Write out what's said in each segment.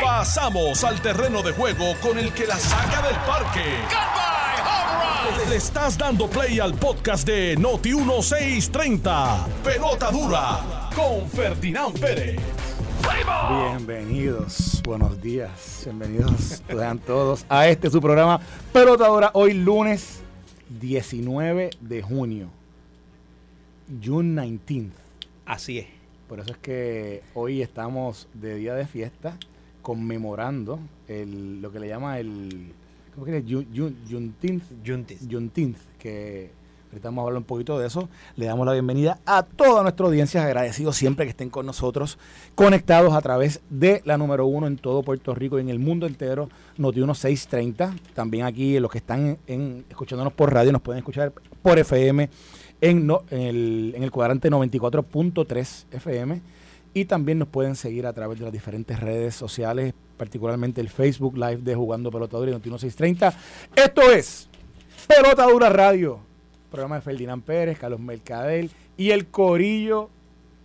Pasamos al terreno de juego con el que la saca del parque. Le estás dando play al podcast de Noti 1630. Pelota dura con Ferdinand Pérez. Bienvenidos, buenos días, bienvenidos sean todos a este su programa Pelota Dura, hoy lunes 19 de junio, June 19th. Así es. Por eso es que hoy estamos de día de fiesta conmemorando el, lo que le llama el ¿cómo que es? Jun- Jun- Juneteenth, Juntis. Juneteenth, que ahorita vamos a hablar un poquito de eso. Le damos la bienvenida a toda nuestra audiencia, agradecidos siempre que estén con nosotros, conectados a través de la número uno en todo Puerto Rico y en el mundo entero, Noti 1630. También aquí los que están en- escuchándonos por radio nos pueden escuchar por FM en, el, cuadrante 94.3 FM. Y también nos pueden seguir a través de las diferentes redes sociales, particularmente el Facebook Live de Jugando Pelotadura y Noti 1630. Esto es Pelota Dura Radio, programa de Ferdinand Pérez, Carlos Mercadel y el Corillo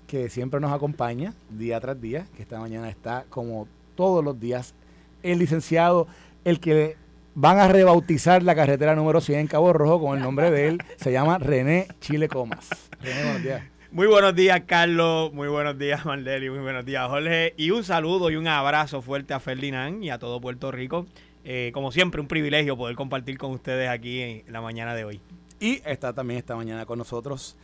que siempre nos acompaña día tras día, que esta mañana está como todos los días, el licenciado, el que van a rebautizar la carretera número 100 en Cabo Rojo con el nombre de él, se llama René Chile Comas. René, buenos días. Muy buenos días, Carlos. Muy buenos días, Mandeli. Muy buenos días, Jorge. Y un saludo y un abrazo fuerte a Ferdinand y a todo Puerto Rico. Eh, como siempre, un privilegio poder compartir con ustedes aquí en la mañana de hoy. Y está también esta mañana con nosotros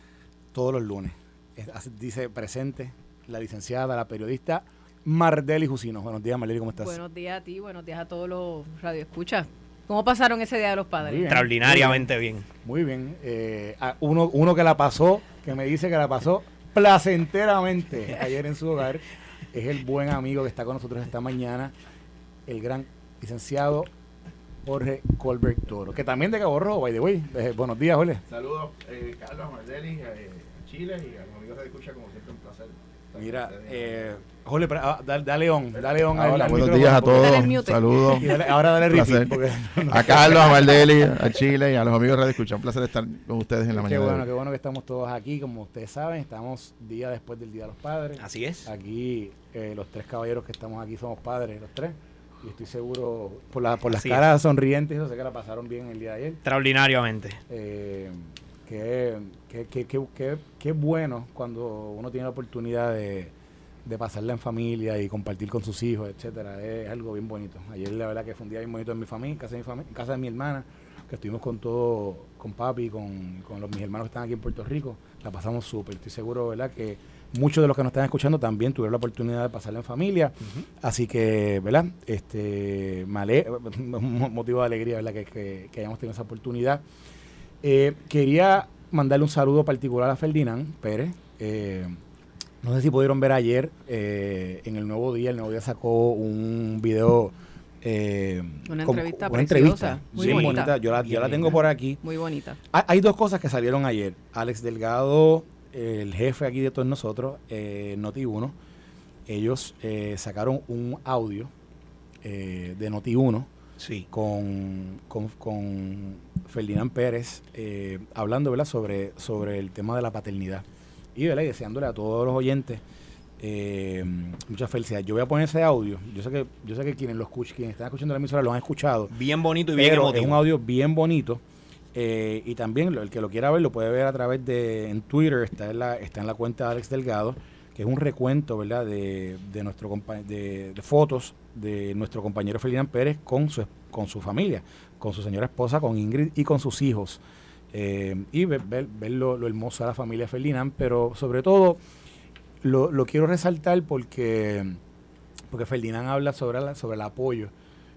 todos los lunes. Es- Dice presente la licenciada, la periodista Mardeli Jusino. Buenos días, Mardeli, ¿cómo estás? Buenos días a ti, buenos días a todos los radioescuchas. ¿Cómo pasaron ese día de los padres? bien. Extraordinariamente bien. Muy bien. Eh, a uno, uno que la pasó, que me dice que la pasó placenteramente ayer en su hogar, es el buen amigo que está con nosotros esta mañana, el gran licenciado Jorge Colbert Toro, que también de Cabo Rojo, by the way. Eh, buenos días, Jorge. Saludos, eh, Carlos Mardelli, eh, a Chile y a los amigos de Escucha, como siempre, un placer. estar Mira, eh, Jorge, pero, ah, da, da león, da león al- al buenos días a Dale todos. Saludos y dale- ahora dale repeat, a Carlos, a Mardelli, a Chile y a los amigos de Radio Escucha. Un placer estar con ustedes en la Qué mañana. de bueno, qué bueno que estamos todos aquí. Como ustedes saben, estamos día después del Día de los Padres. Así es. Aquí eh, los tres caballeros que estamos aquí somos padres, los tres. Y estoy seguro, por, la, por las Así caras sonrientes, yo sé que la pasaron bien el día de ayer. Extraordinariamente. Eh, qué, qué- qué- qué- qué- qué bueno cuando uno tiene la oportunidad de, de pasarla en familia y compartir con sus hijos, etcétera. Es algo bien bonito. Ayer la verdad que fue un día bien bonito en mi familia, en casa de mi, familia, en casa de mi hermana, que estuvimos con todo, con papi, con, con los, mis hermanos que están aquí en Puerto Rico. La pasamos súper. Estoy seguro, ¿verdad? Que muchos de los que nos están escuchando también tuvieron la oportunidad de pasarla en familia. Así que, ¿verdad? Este, me ale- un motivo de alegría, ¿verdad? Que, que- que hayamos tenido esa oportunidad. Eh, quería mandarle un saludo particular a Ferdinand Pérez. Eh, no sé si pudieron ver ayer eh, en el Nuevo Día. El Nuevo Día sacó un video. eh, Una entrevista una preciosa, entrevista muy bien bonita. Yo la, yo la tengo por aquí. Muy bonita. Hay, hay dos cosas que salieron ayer. Alex Delgado, el jefe aquí de todos nosotros, eh, Noti1, ellos eh, sacaron un audio eh, de Noti1 Sí. con, con, con Ferdinand Pérez eh, hablando ¿verdad? Sobre, sobre el tema de la paternidad. Y, ¿verdad? y deseándole a todos los oyentes eh, mucha felicidad. Yo voy a poner ese audio. Yo sé que, yo sé que quienes lo escuchan, quienes están escuchando la emisora lo han escuchado. Bien bonito y bien Pero emotivo. es un audio bien bonito. eh, y también el que lo quiera ver lo puede ver a través de en Twitter, está en la, está en la cuenta de Alex Delgado, que es un recuento, ¿verdad? De, de nuestro de, de fotos de nuestro compañero Ferdinand Pérez con su, con su familia, con su señora esposa, con Ingrid y con sus hijos. Eh, y ver, ver, ver lo, lo hermoso de la familia Ferdinand, pero sobre todo lo, lo quiero resaltar porque, porque Ferdinand habla sobre, la- sobre el apoyo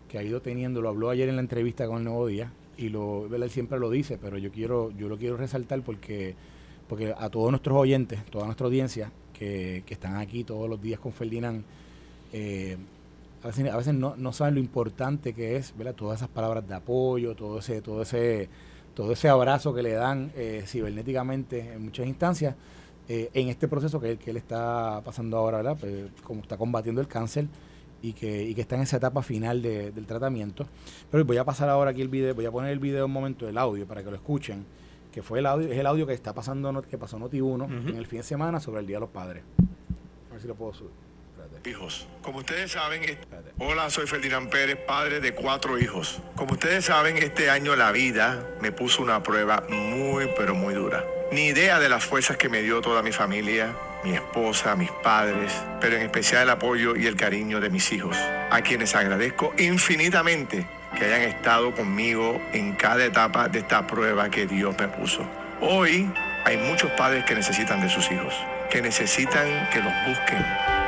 que ha ido teniendo, lo habló ayer en la entrevista con el Nuevo Día, y lo, él siempre lo dice, pero yo quiero, yo lo quiero resaltar porque, porque a todos nuestros oyentes, toda nuestra audiencia que, que están aquí todos los días con Ferdinand, eh, a veces, a veces no, no saben lo importante que es, ¿verdad? Todas esas palabras de apoyo, todo ese, todo ese, todo ese abrazo que le dan eh, cibernéticamente en muchas instancias, eh, en este proceso que, él- que él está pasando ahora, ¿verdad? Pues, como está combatiendo el cáncer y que, y que está en esa etapa final de- del tratamiento. Pero voy a pasar ahora aquí el video, voy a poner el video un momento, el audio, para que lo escuchen, que fue el audio, es el audio que está pasando, que pasó Noti1 Ujú. en el fin de semana sobre el Día de los Padres. A ver si lo puedo subir. Hijos. Como ustedes saben, est- hola, soy Ferdinand Pérez, padre de cuatro hijos. Como ustedes saben, este año la vida me puso una prueba muy, pero muy dura. Ni idea de las fuerzas que me dio toda mi familia, mi esposa, mis padres, pero en especial el apoyo y el cariño de mis hijos, a quienes agradezco infinitamente que hayan estado conmigo en cada etapa de esta prueba que Dios me puso. Hoy hay muchos padres que necesitan de sus hijos, que necesitan que los busquen,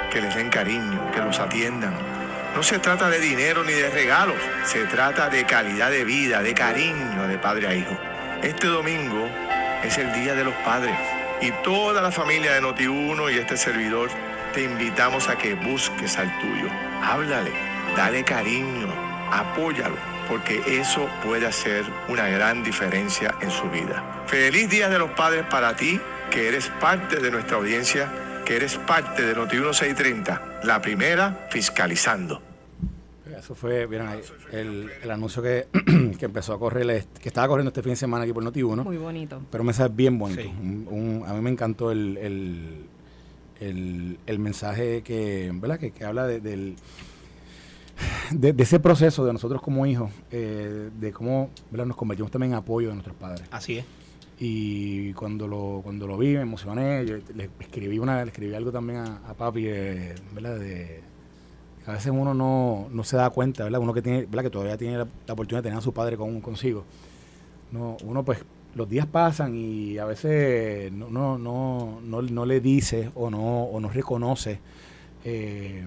que les den cariño, que los atiendan. No se trata de dinero ni de regalos, se trata de calidad de vida, de cariño de padre a hijo. Este domingo es el Día de los Padres y toda la familia de Noti1 y este servidor te invitamos a que busques al tuyo. Háblale, dale cariño, apóyalo, porque eso puede hacer una gran diferencia en su vida. Feliz Día de los Padres para ti, que eres parte de nuestra audiencia, que eres parte de Noti1 630, la primera fiscalizando. Eso fue, vieron ahí, el, el anuncio que, que empezó a correr, este- que estaba corriendo este fin de semana aquí por Noti1. Muy bonito. Pero un mensaje bien bonito. Sí. Un- un- a mí me encantó el, el, el- el mensaje que, ¿verdad? que, que habla de, del, de, de ese proceso de nosotros como hijos, eh, de cómo ¿verdad? nos convertimos también en apoyo de nuestros padres. Así es. Y cuando lo, cuando lo vi me emocioné, yo le escribí una, le escribí algo también a, papi, eh, ¿verdad? De, a veces uno no, no se da cuenta, ¿verdad? Uno que tiene, ¿verdad? Que todavía tiene la, oportunidad de tener a su padre con, consigo. No, uno pues los días pasan y a veces no, no, no, no, le dice o no, o no reconoce eh,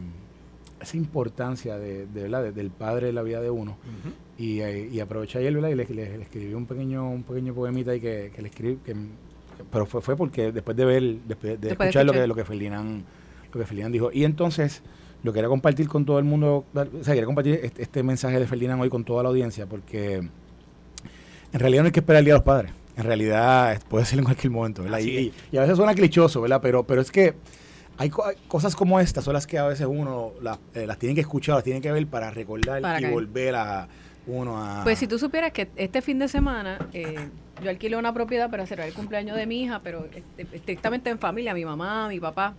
esa importancia de, de, ¿verdad? de- del padre en la vida de uno. Y aproveché ayer, ¿verdad? Y le, le- le escribí un pequeño, un pequeño poemita ahí que, que le escribí, que, pero fue, fue porque después de ver, después de escuchar, lo que, lo que Ferdinand, lo que Ferdinand dijo. Y entonces lo quería compartir con todo el mundo, o sea, quería compartir este, este mensaje de Ferdinand hoy con toda la audiencia, porque en realidad no hay que esperar el Día de los Padres. En realidad puede ser en cualquier momento, ¿verdad? Y, y- y a veces suena clichoso, ¿verdad? Pero, pero es que hay, co- hay cosas como estas, son las que a veces uno las, eh, las tiene que escuchar, las tiene que ver para recordar Para y caer. volver a Pues si tú supieras que este fin de semana eh, yo alquilé una propiedad para celebrar el cumpleaños de mi hija, pero este, estrictamente en familia, mi mamá, mi papá.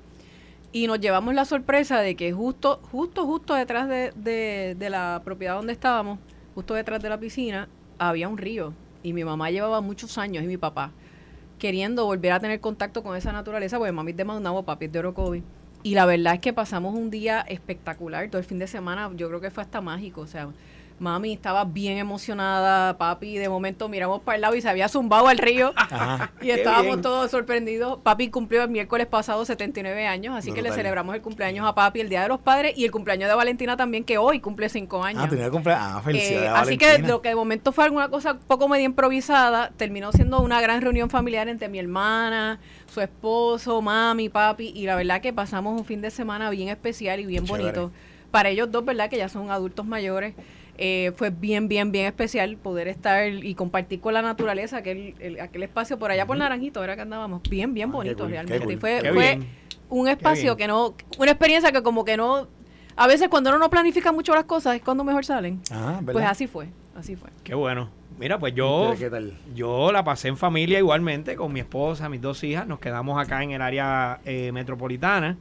Y nos llevamos la sorpresa de que justo, justo, justo detrás de, de- de la propiedad donde estábamos, justo detrás de la piscina, había un río. Y mi mamá llevaba muchos años y mi papá queriendo volver a tener contacto con esa naturaleza, porque mami es de Maunabo, papi es de Orocovi. Y la verdad es que pasamos un día espectacular, todo el fin de semana, yo creo que fue hasta mágico, o sea, mami estaba bien emocionada, papi de momento miramos para el lado y se había zumbado al río Ajá. y estábamos bien. todos sorprendidos. Papi cumplió el miércoles pasado 79 años, así que le celebramos el cumpleaños a papi el Día de los Padres y el cumpleaños de Valentina también, que hoy cumple 5 años. Ah, tenía. Ah, Eh, felicidades así que lo que de momento fue alguna cosa poco medio improvisada, terminó siendo una gran reunión familiar entre mi hermana, su esposo, mami, papi, y la verdad que pasamos un fin de semana bien especial y bien Chévere. bonito. Para ellos dos, ¿verdad? Que ya son adultos mayores. Eh, fue bien, bien, bien especial poder estar y compartir con la naturaleza aquel, el- aquel espacio por allá por Naranjito, era que andábamos bien, bien Ah, bonito realmente. cool. Fue, fue un espacio que no, una experiencia que como que no, a veces cuando uno no planifica mucho las cosas es cuando mejor salen. Ah, ¿verdad? Pues así fue, así fue. Qué bueno. Mira, pues yo, ¿Qué tal? yo la pasé en familia igualmente con mi esposa, mis dos hijas. Nos quedamos acá en el área eh, metropolitana.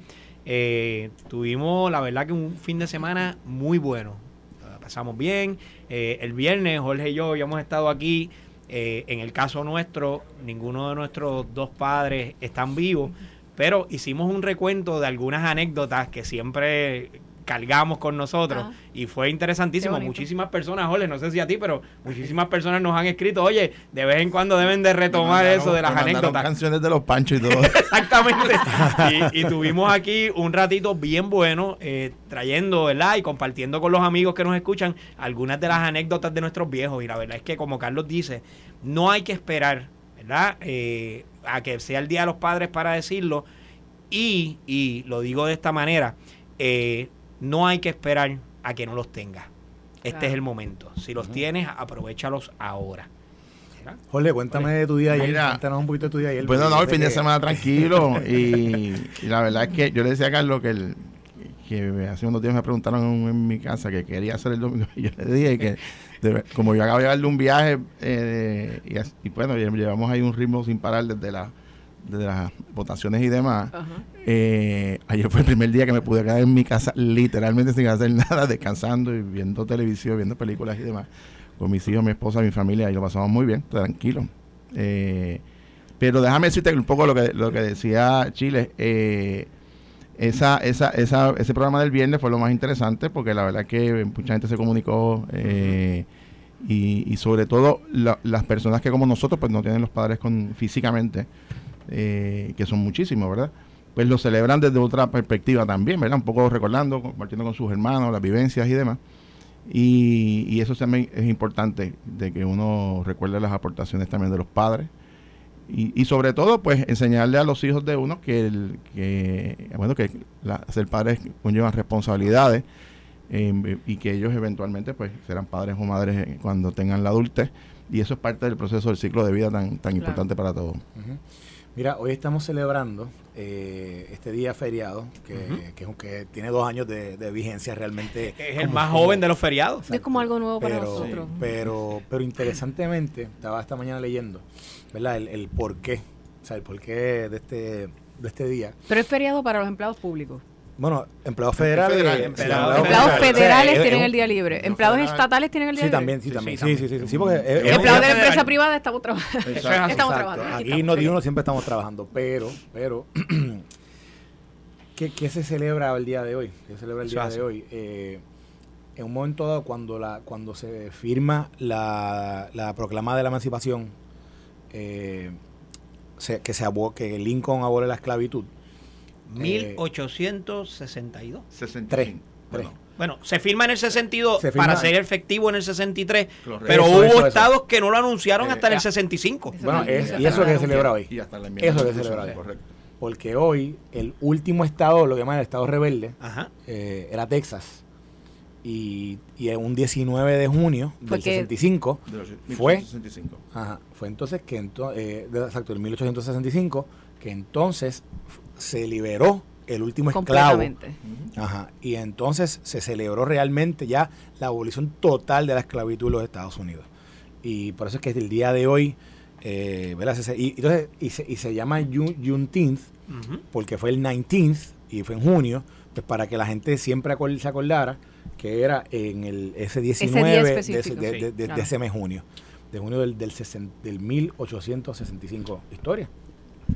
Eh, tuvimos, la verdad, que un fin de semana muy bueno. Pasamos bien. Eh, el viernes, Jorge y yo habíamos estado aquí. Eh, en el caso nuestro, ninguno de nuestros dos padres están vivos, pero hicimos un recuento de algunas anécdotas que siempre cargamos con nosotros Ah. y fue interesantísimo. Muchísimas personas, Jorge, no sé si a ti, pero muchísimas personas nos han escrito, oye, de vez en cuando deben de retomar mandaron- eso de las anécdotas. canciones de los panchos y todo. Exactamente. Y, y tuvimos aquí un ratito bien bueno, eh, trayendo, ¿verdad? Y compartiendo con los amigos que nos escuchan algunas de las anécdotas de nuestros viejos. Y la verdad es que, como Carlos dice, no hay que esperar, ¿verdad? Eh, a que sea el Día de los Padres para decirlo. Y, y lo digo de esta manera, eh, no hay que esperar a que no los tengas. Este Claro. es el momento. Si los tienes, aprovechalos ahora. ¿verdad? Jorge, cuéntame de tu día ayer. Mira. Cuéntanos un poquito de tu día ayer. Bueno, no, el fin de que- semana tranquilo. Y, y la verdad es que yo le decía a Carlos que, el, que hace unos días me preguntaron en mi casa que quería hacer el domingo. Y yo le dije que, de como yo acabo de llevarle un viaje, eh, y, y bueno, lle- llevamos ahí un ritmo sin parar desde la de las votaciones y demás, eh, ayer fue el primer día que me pude quedar en mi casa literalmente sin hacer nada, descansando y viendo televisión, viendo películas y demás, con mis hijos, mi esposa, mi familia, y lo pasamos muy bien, tranquilo. Eh, pero déjame decirte un poco lo que, lo que decía Chile. Eh, esa, esa, esa, ese programa del viernes fue lo más interesante porque la verdad que mucha gente se comunicó eh, y, sobre todo las personas que como nosotros pues no tienen los padres con físicamente, eh, que son muchísimos, ¿verdad? Pues lo celebran desde otra perspectiva también, ¿verdad? Un poco recordando, compartiendo con sus hermanos las vivencias y demás. Y, y eso también es importante, de que uno recuerde las aportaciones también de los padres y, sobre todo, pues enseñarle a los hijos de uno que, el, que bueno, que ser padres conlleva responsabilidades em, y que ellos eventualmente pues serán padres o madres cuando tengan la adultez. Y eso es parte del proceso del ciclo de vida tan, tan importante para todos. Mira, hoy estamos celebrando eh, este día feriado, que, que, tiene dos años de, vigencia realmente. Es el más joven de los feriados. Es como algo nuevo para nosotros. Pero, pero interesantemente, estaba esta mañana leyendo, ¿verdad? El, el porqué, o sea, el porqué de este, de este día. Pero es feriado para los empleados públicos. Bueno, empleados federales. empleados, federales tienen el día libre. Empleados estatales tienen el día libre. Sí, también, sí, también. Sí, sí, sí. sí, porque empleados de la empresa privada estamos trabajando. estamos trabajando. Aquí no uno siempre estamos trabajando, pero, pero, ¿qué, ¿qué, se celebra el día de hoy? ¿Qué se celebra el día de hoy? Eh, en un momento dado, cuando, la, cuando se firma la, la proclama de la emancipación, eh, que, se que Lincoln abole la esclavitud, 1862. 63. Bueno, bueno, se firma en el 62 para ser efectivo en el 63, pero hubo estados que no lo anunciaron hasta en el 65. Bueno, y eso que se celebra hoy. eso que se celebra hoy. Correcto. Porque hoy el último estado, lo que llaman el estado rebelde, eh, era Texas. Y, y un 19 de junio del 65 fue, ajá, fue entonces que, eh, exacto, el 1865, que entonces se liberó el último esclavo. Ajá. Y entonces se celebró realmente ya la abolición total de la esclavitud en los Estados Unidos. Y por eso es que el día de hoy, eh, Y, entonces, y, se, y se llama Juneteenth, porque fue el 19th y fue en junio, pues para que la gente siempre se acordara que era en el ese 19 de, ese, de, ese mes junio, de junio del, del, del 1865. Historia.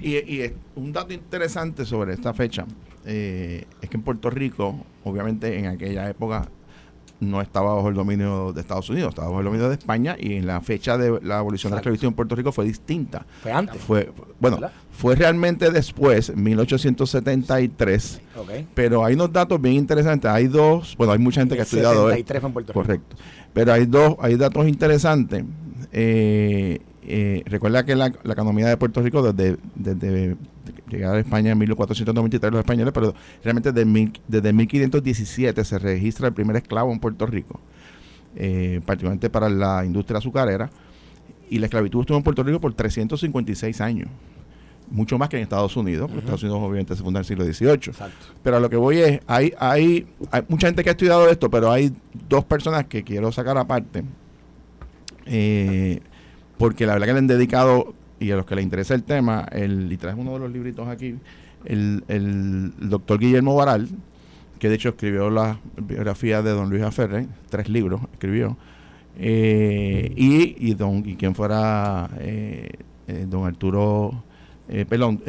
Y, y, un dato interesante sobre esta fecha eh, es que en Puerto Rico, obviamente en aquella época no estaba bajo el dominio de Estados Unidos, estaba bajo el dominio de España y en la fecha de la abolición de la esclavitud en Puerto Rico fue distinta. Fue antes. Fue, bueno, fue realmente después, 1873. Pero hay unos datos bien interesantes. Hay dos, bueno, hay mucha gente que ha estudiado esto. fue en Puerto Rico. Correcto. Pero hay dos, hay datos interesantes. Eh, eh, recuerda que la, economía de Puerto Rico desde, desde llegar a España en 1493 los españoles, pero realmente desde, desde 1517 se registra el primer esclavo en Puerto Rico, eh, particularmente para la industria azucarera, y la esclavitud estuvo en Puerto Rico por 356 años mucho más que en Estados Unidos, porque Estados Unidos obviamente se funda en el siglo XVIII. Pero a lo que voy es, hay, hay, hay mucha gente que ha estudiado esto, pero hay dos personas que quiero sacar aparte. Eh, porque la verdad que le han dedicado, y a los que les interesa el tema, y traes uno de los libritos aquí, el, doctor Guillermo Baral, que de hecho escribió la biografía de don Luis Aferre, tres libros escribió, eh, y, don, y quien fuera eh, eh, don Arturo Pelón,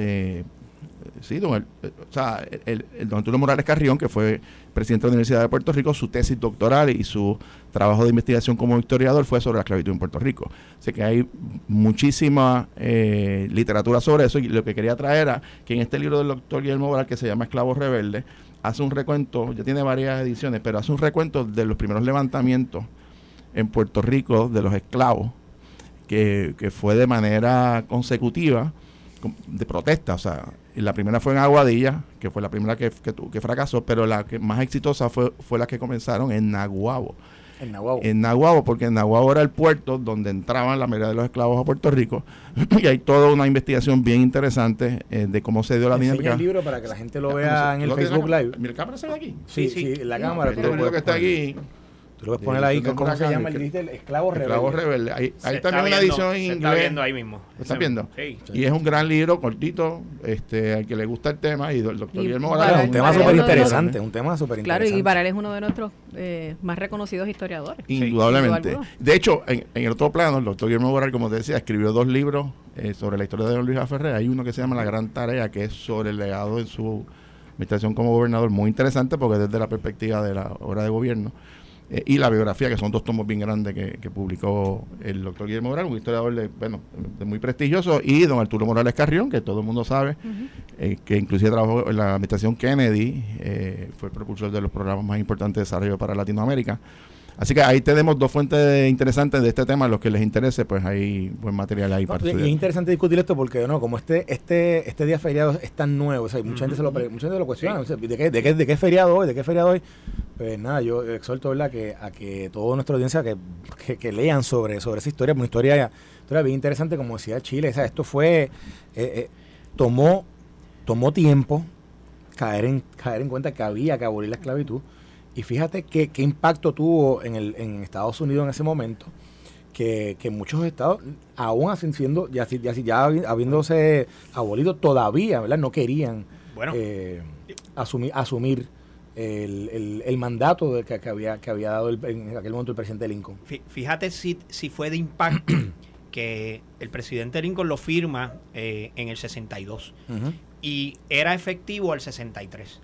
sí, don, o sea, el, el, don Arturo Morales Carrión, que fue presidente de la Universidad de Puerto Rico, su tesis doctoral y su trabajo de investigación como historiador fue sobre la esclavitud en Puerto Rico. Así que hay muchísima eh, literatura sobre eso y lo que quería traer era que en este libro del doctor Guillermo Moral, que se llama Esclavos Rebeldes, hace un recuento, ya tiene varias ediciones, pero hace un recuento de los primeros levantamientos en Puerto Rico de los esclavos, que, que fue de manera consecutiva de protesta, o sea, la primera fue en Aguadilla, que fue la primera que, que, fracasó, pero la que más exitosa fue, fue la que comenzaron en Naguabo. En Naguabo. En Naguabo, porque en Naguabo era el puerto donde entraban la mayoría de los esclavos a Puerto Rico. y hay toda una investigación bien interesante eh, de cómo se dio la dinámica. el libro para que la gente lo vea en el Facebook Live. ¿Mi cámara se ve aquí? Sí, sí, la cámara. El libro que está aquí Tú lo puedes poner ahí, ¿cómo se llama? El, el esclavo rebelde. Esclavo rebelde. Ahí, ahí también una edición en inglés. está viendo ahí mismo. ¿Lo estás viendo? Sí. Y es un gran libro, cortito, este, al que le gusta el tema. Y el doctor Guillermo para- Varal Es un tema súper interesante, un tema súper Claro, interesante. y Baral es uno de nuestros eh, más reconocidos historiadores. Indudablemente. De hecho, en, en el otro plano, el doctor Guillermo Boral, como te decía, escribió dos libros eh, sobre la historia de don Luis Aferré. Hay uno que se llama La Gran Tarea, que es sobre el legado en su administración como gobernador, muy interesante porque desde la perspectiva de la obra de gobierno. Eh, y la biografía, que son dos tomos bien grandes que, que publicó el doctor Guillermo Boral, un historiador de, bueno, de muy prestigioso, y don Arturo Morales Carrión, que todo el mundo sabe, eh, que inclusive trabajó en la administración Kennedy, eh, fue el propulsor de los programas más importantes de desarrollo para Latinoamérica. Así que ahí tenemos dos fuentes interesantes de este tema, a los que les interese, pues hay buen material ahí No, para y es estudiar. interesante discutir esto porque no como este este este día feriado es tan nuevo o sea, mucha gente se lo mucha gente lo cuestiona o sea, ¿de, qué, de, qué, de qué feriado hoy de qué feriado hoy pues nada yo exhorto verdad que a que toda nuestra audiencia que, que, que lean sobre sobre esa historia una historia historia bien interesante como decía Chile o sea, esto fue eh, eh, tomó tomó tiempo caer en caer en cuenta que había que abolir la esclavitud y fíjate qué, qué impacto tuvo en el en Estados Unidos en ese momento que, que muchos estados, aún así siendo, ya, ya, ya habi- habiéndose abolido, todavía, ¿verdad? No querían Bueno. eh, asumir, asumir el, el- el mandato de que, que había, que había dado el- en aquel momento el presidente Lincoln. Fí- Fíjate si, si fue de impacto que el presidente Lincoln lo firma eh, en el 62 y era efectivo al 63.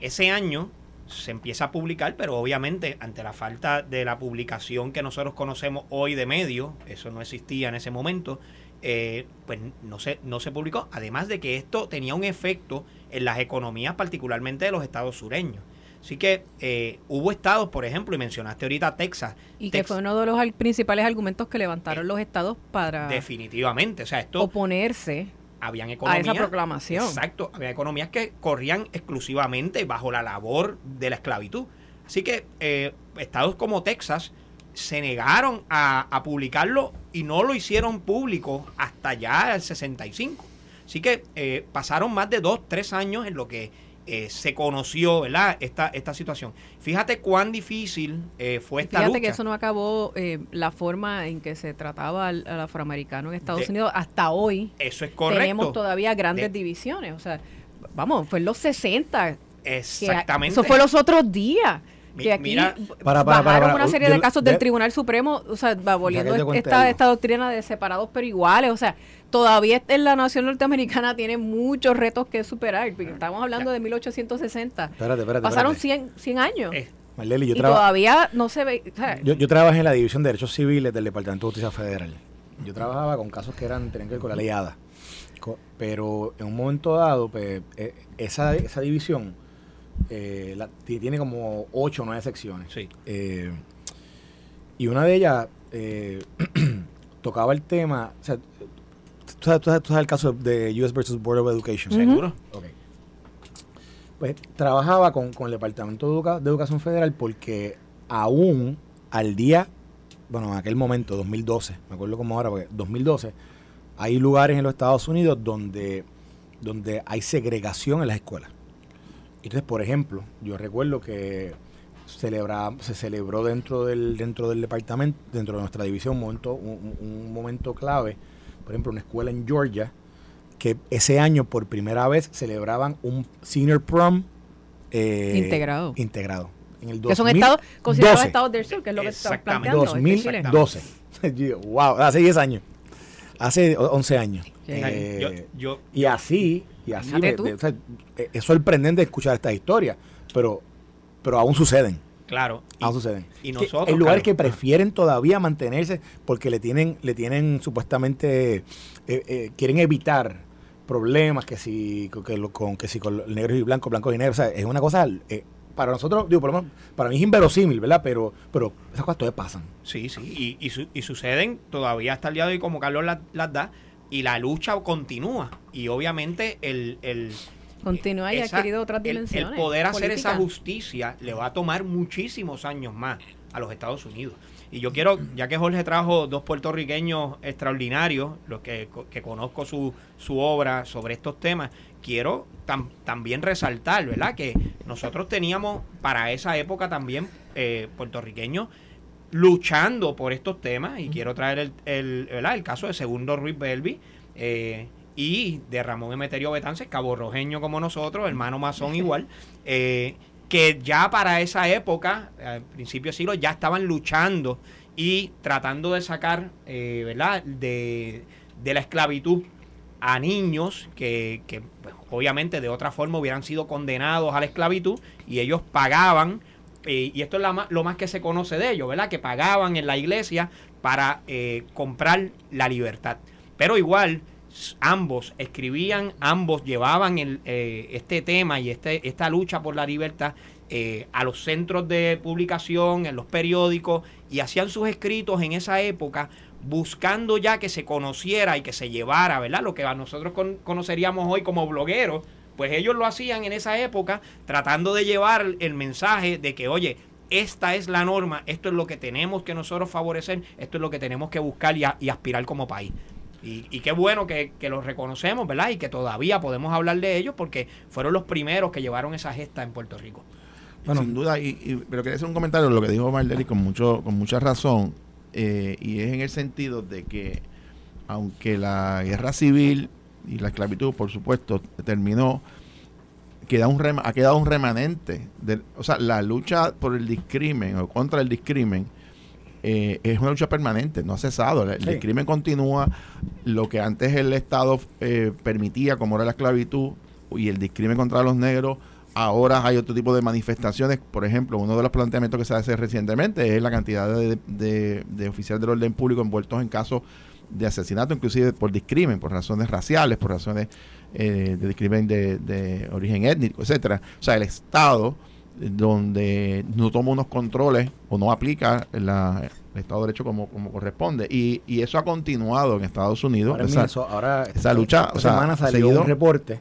Ese año se empieza a publicar, pero obviamente ante la falta de la publicación que nosotros conocemos hoy de medios, eso no existía en ese momento, eh, pues no se, no se publicó. Además de que esto tenía un efecto en las economías, particularmente de los estados sureños. Así que eh, hubo estados, por ejemplo, y mencionaste ahorita Texas. Y que fue uno de los al- principales argumentos que levantaron los estados para Definitivamente. O sea, esto oponerse habían a economías. esa proclamación. Exacto. Había economías que corrían exclusivamente bajo la labor de la esclavitud. Así que eh, estados como Texas se negaron a, a publicarlo y no lo hicieron público hasta ya el 65. Así que eh, pasaron más de dos, tres años en lo que eh, se conoció, ¿verdad? Esta, esta situación. Fíjate cuán difícil eh, fue esta Fíjate lucha. que eso no acabó eh, la forma en que se trataba al, al afroamericano en Estados De- Unidos hasta hoy. Eso es correcto. Tenemos todavía grandes De- divisiones. O sea, vamos, fue en los 60. que Exactamente. Eso fue los otros días. Mi- Que aquí mira- Para, para, bajaron para, para, una serie yo- de casos de- del Tribunal Supremo, o sea, aboliendo esta, esta doctrina de separados pero iguales. O sea, todavía en la nación norteamericana tiene muchos retos que superar. porque Estamos hablando de 1860. Espérate, espérate, Pasaron espérate. 100, 100 años. Eh, Marlely, yo y traba- todavía no se ve. o sea, Yo, yo trabajé en la División de Derechos Civiles del Departamento de Justicia Federal. Yo trabajaba con casos que eran tenían que ver con la ley ADA. Pero en un momento dado, pues, eh, esa, esa división eh, la- tiene como ocho o nueve secciones. Sí. Eh, y una de ellas eh, tocaba el tema. O sea, tú sabes, tú sabes- tú sabes el caso de US versus Board of Education. Seguro. Ok. Pues trabajaba con, con el Departamento de, Educa- de Educación Federal porque aún al día, bueno, en aquel momento, 2012, me acuerdo como ahora, porque 2012, hay lugares en los Estados Unidos donde, donde hay segregación en las escuelas. Entonces, por ejemplo, yo recuerdo que celebra, se celebró dentro del, dentro del departamento, dentro de nuestra división, un momento, un, un momento clave, por ejemplo, una escuela en Georgia, que ese año por primera vez celebraban un senior prom eh, Integrado. integrado. En el que son 2012. estados considerados estados del sur, que es lo que Exactamente. planteando. este Chile. 2012. Yo, wow, hace 10 años. Hace 11 años. Sí. Eh, Yo, yo, y así, y así Fíjate de- o sea, eh, es sorprendente escuchar esta historia, pero, pero aún suceden. claro. y- Aún suceden. y nosotros, hay lugares que Carlos, prefieren todavía mantenerse porque le tienen, le tienen supuestamente, eh, eh, quieren evitar problemas que si, con- que, lo- con, que si con negros y blancos, blancos y negros. O sea, es una cosa, eh, para nosotros, digo, por lo menos, para mí es inverosímil, ¿verdad? Pero, pero esas cosas todavía pasan. Sí, sí, y, y, su- y suceden todavía hasta el día de hoy como Carlos las, las da y la lucha continúa y obviamente el... el Continúa y ha adquirido otras dimensiones. El, poder hacer esa justicia le va a tomar muchísimos años más a los Estados Unidos. Y yo quiero, ya que Jorge trajo dos puertorriqueños extraordinarios, los que, que conozco su, su obra sobre estos temas, quiero también resaltar, ¿verdad? Que nosotros teníamos para esa época también eh, puertorriqueños luchando por estos temas y quiero traer el, el, caso de Segundo Ruiz Belvi eh, y de Ramón Emeterio Betances, cabo rojeño como nosotros, hermano masón igual, eh, que ya para esa época, al principio del siglo, ya estaban luchando y tratando de sacar, ¿verdad?, de, de la esclavitud a niños que, que pues, obviamente de otra forma hubieran sido condenados a la esclavitud y ellos pagaban, eh, y esto es lo más que se conoce de ellos, ¿verdad? Que pagaban en la iglesia para eh, comprar la libertad. Pero igual, ambos escribían, ambos llevaban el, eh, este tema y este, esta lucha por la libertad a los centros de publicación, en los periódicos, y hacían sus escritos en esa época buscando ya que se conociera y que se llevara, ¿verdad? Lo que a nosotros conoceríamos hoy como blogueros, pues ellos lo hacían en esa época tratando de llevar el mensaje de que, oye, esta es la norma, esto es lo que tenemos que nosotros favorecer, esto es lo que tenemos que buscar y, aspirar como país. Y, qué bueno que, que los reconocemos, ¿verdad? Y que todavía podemos hablar de ellos porque fueron los primeros que llevaron esa gesta en Puerto Rico. Bueno, sin duda, y, pero quería hacer un comentario de lo que dijo Marley con, mucho, con mucha razón. Eh, y es en el sentido de que aunque la guerra civil y la esclavitud, por supuesto, terminó, queda un ha quedado un remanente. De, o sea, la lucha por el discrimen o contra el discrimen eh, es una lucha permanente, no ha cesado. El, discrimen continúa. Lo que antes el Estado eh, permitía, como era la esclavitud, y el discrimen contra los negros, Ahora hay otro tipo de manifestaciones. Por ejemplo, uno de los planteamientos que se hace recientemente es la cantidad de, oficiales del orden público envueltos en casos de asesinato, inclusive por discrimen, por razones raciales, por razones eh, de discrimen de, origen étnico, etcétera. O sea, el Estado donde no toma unos controles o no aplica el Estado de Derecho como, como corresponde. Y, y, eso ha continuado en Estados Unidos. Ahora, esa, ahora esa lucha. Esta semana salió un reporte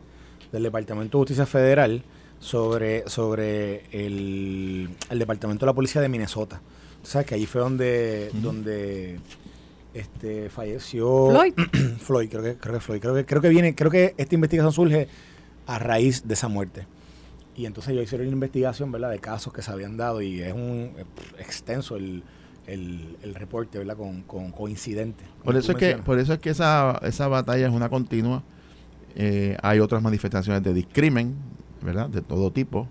del Departamento de Justicia Federal sobre, sobre el, departamento de la policía de Minnesota. O sabes que allí fue donde, donde este falleció Floyd. Floyd, creo que, creo que Floyd. Creo que, creo que viene, creo que esta investigación surge a raíz de esa muerte. Y entonces yo hicieron una investigación, ¿verdad?, de casos que se habían dado y es un extenso el, el, reporte, ¿verdad?, con, con coincidentes. Por eso es que, por eso es que esa, esa batalla es una continua. Eh, hay otras manifestaciones de discrimen, ¿verdad? De todo tipo,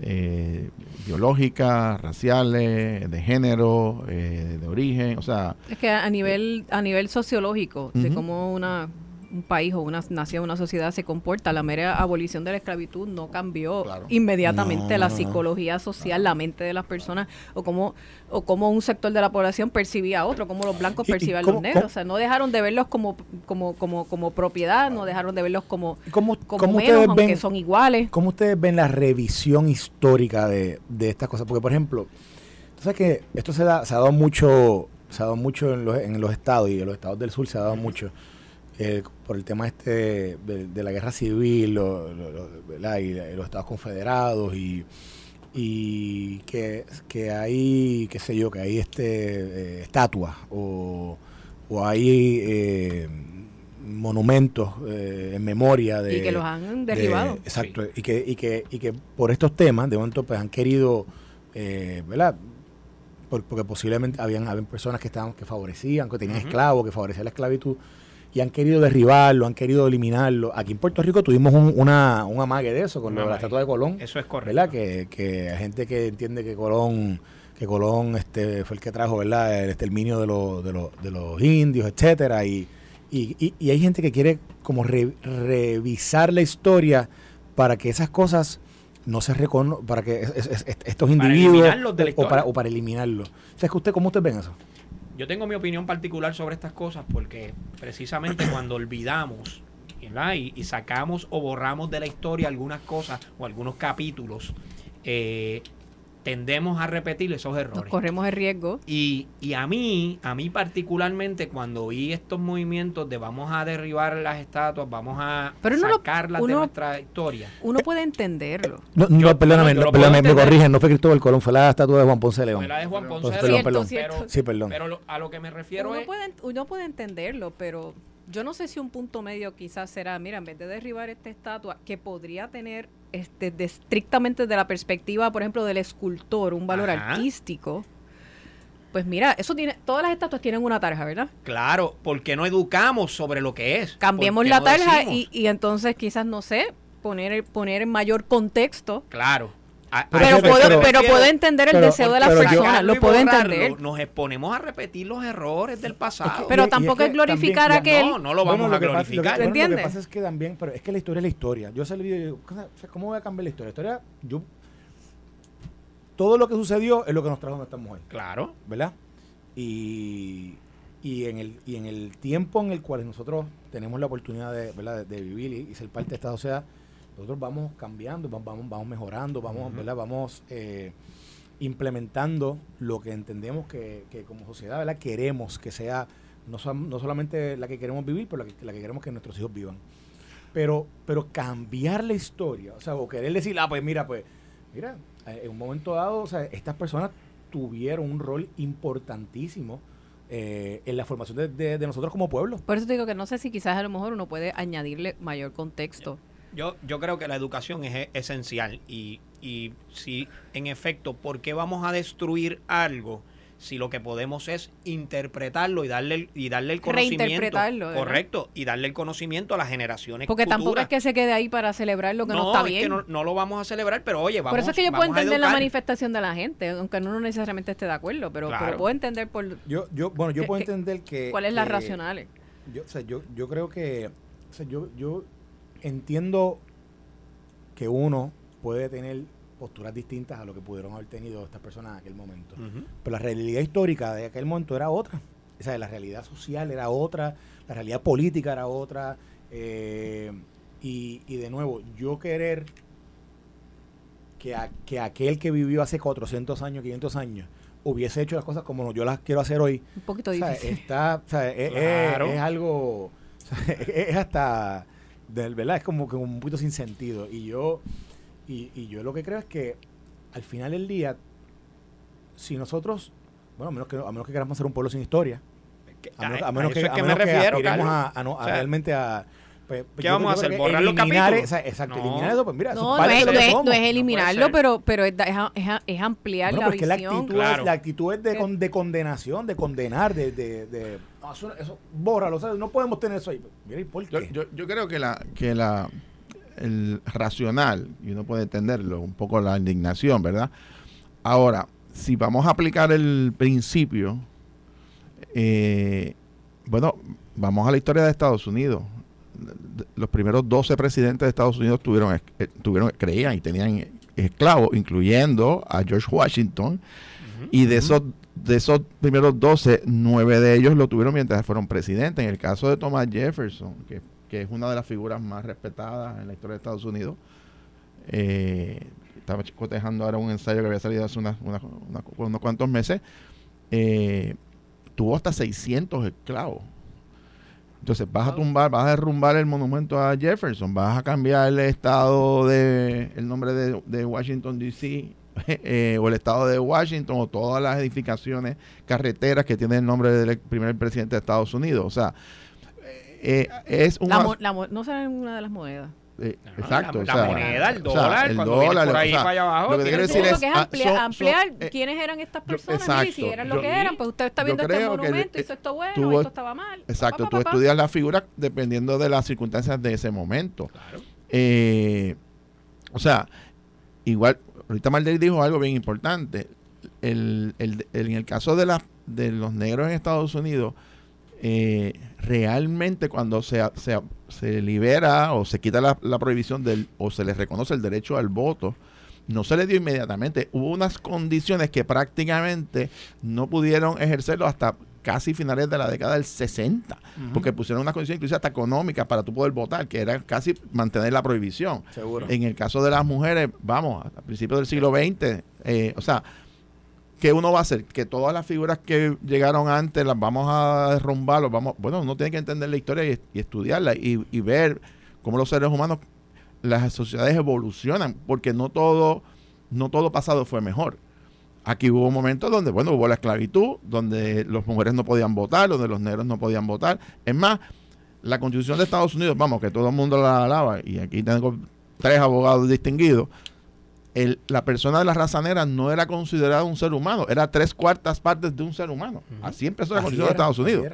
eh, biológicas, raciales, de género, eh, de origen, o sea... Es que a nivel, a nivel sociológico, de cómo una un país o una nación, una sociedad se comporta. La mera abolición de la esclavitud no cambió inmediatamente la psicología social, la mente de las personas o cómo, o cómo un sector de la población percibía a otro, cómo los blancos percibían a los negros. O sea, no dejaron de verlos como, como, como, como propiedad, no dejaron de verlos como, como, como menos, aunque son iguales. ¿Cómo ustedes ven la revisión histórica de, de estas cosas? Porque, por ejemplo, tú sabes que esto se, da, se ha dado mucho se ha dado mucho en los, en los estados y en los estados del sur se ha dado mucho eh, por el tema este de, la guerra civil lo, y los Estados Confederados y, y que, que, hay, qué sé yo, que hay este eh, estatuas o, o hay eh, monumentos en memoria de... Y que los han derribado. exacto, y, que, y, que, y que por estos temas de momento pues han querido, ¿verdad? porque posiblemente habían, habían personas que estaban que favorecían, que tenían esclavos, que favorecían la esclavitud y han querido derribarlo, han querido eliminarlo. Aquí en Puerto Rico tuvimos un, una, un amague de eso con la estatua de Colón. Eso es correcto. ¿Verdad? Que, que hay gente que entiende que Colón que Colón este fue el que trajo verdad el exterminio de, los, de, los, de los indios etcétera y, y, y, hay gente que quiere como revisar la historia para que esas cosas no se reconozcan para que estos individuos o, para, o para eliminarlo o sea, que usted cómo usted ven eso yo tengo mi opinión particular sobre estas cosas porque precisamente cuando olvidamos y, sacamos o borramos de la historia algunas cosas o algunos capítulos, eh, tendemos a repetir esos Nos errores. corremos el riesgo. Y, y a mí, a mí particularmente, cuando vi estos movimientos de vamos a derribar las estatuas, vamos a Pero uno lo- sacarlas de nuestra historia. Uno puede entenderlo. No, no, Yo- perdóname, no, perdóname, me corrigen, no fue Cristóbal Colón, fue la estatua de Juan Ponce de León. Fue la de Juan Ponce de perdón, León, perdón. Cierto, pero- Sí, perdón. Pero lo- a lo que me refiero Uno es... puede, uno puede entenderlo, pero yo no sé si un punto medio quizás será, mira, en vez de derribar esta estatua, que podría tener este, de- estrictamente de la perspectiva, por ejemplo, del escultor, un valor Ajá. artístico, pues mira, eso tiene, todas las estatuas tienen una tarja, ¿verdad? Claro, porque no educamos sobre lo que es. Cambiemos ¿Por qué la no tarja y, y entonces quizás, no sé, poner, poner en mayor contexto. Claro. A- Pero a Pero, puedo, me pero- pero refiero. puedo entender el pero- deseo de las personas, lo puedo borrarlo, entender. Nos exponemos a repetir los errores del pasado. Pero Y- y tampoco es glorificar también, aquel. No, no lo vamos Bueno, a que pasa- glorificar. Lo que, bueno, lo que ¿Entiendes? pasa es que también, pero es que la historia es la historia. Yo salí y digo, o sea, ¿cómo voy a cambiar la historia? La historia, yo, todo lo que sucedió es lo que nos trajo donde estamos hoy, Claro. ¿verdad? Y, y, en el, y en el tiempo en el cual nosotros tenemos la oportunidad de, ¿verdad? de, de vivir y, y ser parte de esta sociedad, nosotros vamos cambiando, va- vamos, vamos mejorando, vamos. Vamos eh, implementando lo que entendemos que, que como sociedad ¿verdad? queremos que sea no, no solamente la que queremos vivir, pero la que, la que queremos que nuestros hijos vivan. Pero, pero cambiar la historia, o sea, o querer decir, ah, pues mira, pues, mira, eh, en un momento dado, o sea, estas personas tuvieron un rol importantísimo eh, en la formación de, de- de nosotros como pueblo. Por eso te digo que no sé si quizás a lo mejor uno puede añadirle mayor contexto. Yo, yo creo que la educación es esencial y, y si en efecto, ¿por qué vamos a destruir algo si lo que podemos es interpretarlo y darle el, y darle el conocimiento? Correcto, y darle el conocimiento a las generaciones Porque tampoco futuras. es que se quede ahí para celebrar lo que no, está es bien. que no, no lo vamos a celebrar, pero oye, vamos por eso es que yo puedo a entender la manifestación de la gente, aunque uno no necesariamente esté de acuerdo, pero, Claro. pero puedo entender por Yo, yo, bueno, yo ¿Qué- puedo entender que... cuáles las racionales. Yo, o sea, yo, yo creo que, o sea, yo, yo entiendo que uno puede tener posturas distintas a lo que pudieron haber tenido estas personas en aquel momento. Pero la realidad histórica de aquel momento era otra. O sea, la realidad social era otra, la realidad política era otra. eh, y, y de nuevo, yo querer que, a- que aquel que vivió hace 400 años, 500 años, hubiese hecho las cosas como yo las quiero hacer hoy, Un poquito o sea, difícil. está, o sea, es, es- Claro. es algo, o sea, es, es hasta, de verdad, es como que un poquito sin sentido. Y yo, y, y yo lo que creo es que al final del día, si nosotros, bueno, a menos que, a menos que queramos ser un pueblo sin historia, Que- a menos, a- a menos a que, a que me menos que refiero, aspiremos Carlos. a, a no- a O sea, realmente a... pues, pues ¿qué vamos a hacer? que ¿Borrar los capítulos? esa- exacto, No. eliminar eso, pues mira, eso No, es no es, no que es- no es eliminarlo, pero, pero es, da- es, ampliar Bueno, la porque la visión. actitud, Claro. es, la actitud es de, Eh. con- de condenación, de condenar, de... de, de eso, eso, bórralo, no podemos tener eso ahí. Mira, ¿y por Yo, qué? yo, yo creo que la que la el racional y uno puede entenderlo un poco la indignación, ¿verdad? Ahora, si vamos a aplicar el principio, eh, bueno, vamos a la historia de Estados Unidos. Los primeros 12 presidentes de Estados Unidos tuvieron, eh, tuvieron creían y tenían esclavos, incluyendo a George Washington, y de esos de esos primeros 12, nueve de ellos lo tuvieron mientras fueron presidentes. En el caso de Thomas Jefferson, que, que es una de las figuras más respetadas en la historia de Estados Unidos, eh, estaba cotejando ahora un ensayo que había salido hace unas- unas- unos cuantos meses, eh, tuvo hasta 600 esclavos. Entonces vas a tumbar, vas a derrumbar el monumento a Jefferson, vas a cambiar el estado de, el nombre de, de Washington DC eh, o el estado de Washington o todas las edificaciones, carreteras que tienen el nombre del primer presidente de Estados Unidos. O sea, eh, es un La la no será ninguna de las monedas. eh, No, exacto. la- o la sea, moneda, el o sea, dólar, el cuando dólar, por o ahí sea, para allá abajo, lo que quiero decir Yo es, que es ah, amplia- son- ampliar son, eh, quiénes eran estas yo- personas. exacto, mire, si eran yo- lo que eran, pues usted está yo viendo este que monumento, el- hizo esto bueno, tuvo- esto estaba mal. Exacto, Pa, tú pa, pa, pa. estudias la figura dependiendo de las circunstancias de ese momento. Claro. Eh, o sea, igual, ahorita Mardelli dijo algo bien importante. En el caso de, los negros en Estados Unidos, eh, realmente cuando se, libera o se quita la, la prohibición del, o se les reconoce el derecho al voto, no se les dio inmediatamente. Hubo unas condiciones que prácticamente no pudieron ejercerlo hasta casi finales de la década del 60, porque pusieron una condición incluso hasta económica para tú poder votar, que era casi mantener la prohibición. Seguro. En el caso de las mujeres, vamos, a principios del siglo XX, eh, o sea, ¿qué uno va a hacer? Que todas las figuras que llegaron antes las vamos a derrumbar, los vamos, bueno, uno tiene que entender la historia y, y estudiarla y, y ver cómo los seres humanos, las sociedades evolucionan, porque no todo, no todo pasado fue mejor. Aquí hubo momentos donde, bueno, hubo la esclavitud, donde las mujeres no podían votar, donde los negros no podían votar. Es más, la constitución de Estados Unidos, vamos, que todo el mundo la alaba, y aquí tengo tres abogados distinguidos, el- la persona de la raza negra no era considerada un ser humano, era tres cuartas partes de un ser humano. Así empezó la Así constitución de Estados Unidos.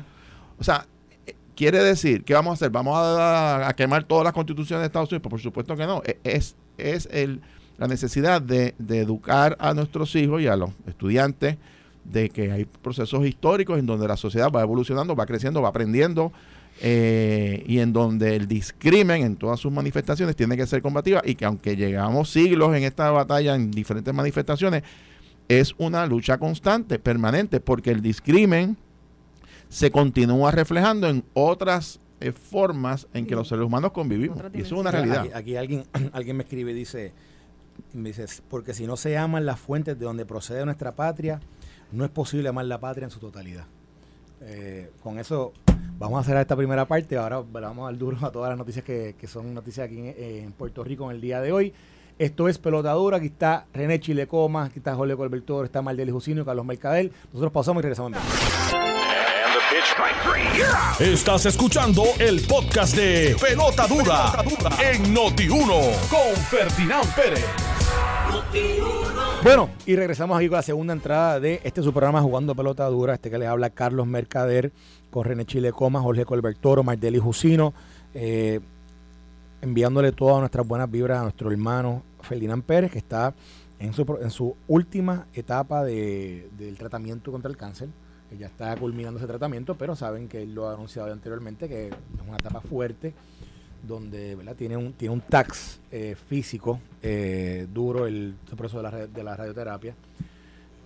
O sea, eh, quiere decir, ¿qué vamos a hacer? ¿Vamos a, a quemar todas las constituciones de Estados Unidos? Pues por supuesto que no. E- Es, es el, la necesidad de, de educar a nuestros hijos y a los estudiantes de que hay procesos históricos en donde la sociedad va evolucionando, va creciendo, va aprendiendo eh, y en donde el discrimen en todas sus manifestaciones tiene que ser combativa y que aunque llegamos siglos en esta batalla en diferentes manifestaciones, es una lucha constante, permanente, porque el discrimen se continúa reflejando en otras eh, formas en que los seres humanos convivimos. Y eso es una realidad. Aquí, aquí alguien, alguien me escribe y dice, porque si no se aman las fuentes de donde procede nuestra patria, no es posible amar la patria en su totalidad. Eh, con eso vamos a hacer esta primera parte. Ahora vamos a dar duro a todas las noticias que, que son noticias aquí en, Puerto Rico en el día de hoy. Esto es Pelotadura. Aquí está René Chilecoma, aquí está Jorge Colbertor, está Maldeli Jusino, Carlos Mercadel. Nosotros pausamos y regresamos. Estás escuchando el podcast de Pelota Dura, en Noti1 con Ferdinand Pérez. Bueno, y regresamos aquí con la segunda entrada de este su programa Jugando Pelota Dura, este que les habla Carlos Mercader, con René Chilecoma, Jorge Colbertoro, Mardeli Jusino, eh, enviándole todas nuestras buenas vibras a nuestro hermano Ferdinand Pérez, que está en su, en su última etapa de- del tratamiento contra el cáncer. Que ya está culminando ese tratamiento, pero saben que él lo ha anunciado anteriormente, que es una etapa fuerte, donde ¿verdad? tiene un tiene un tax eh, físico eh, duro el, proceso de la, de la radioterapia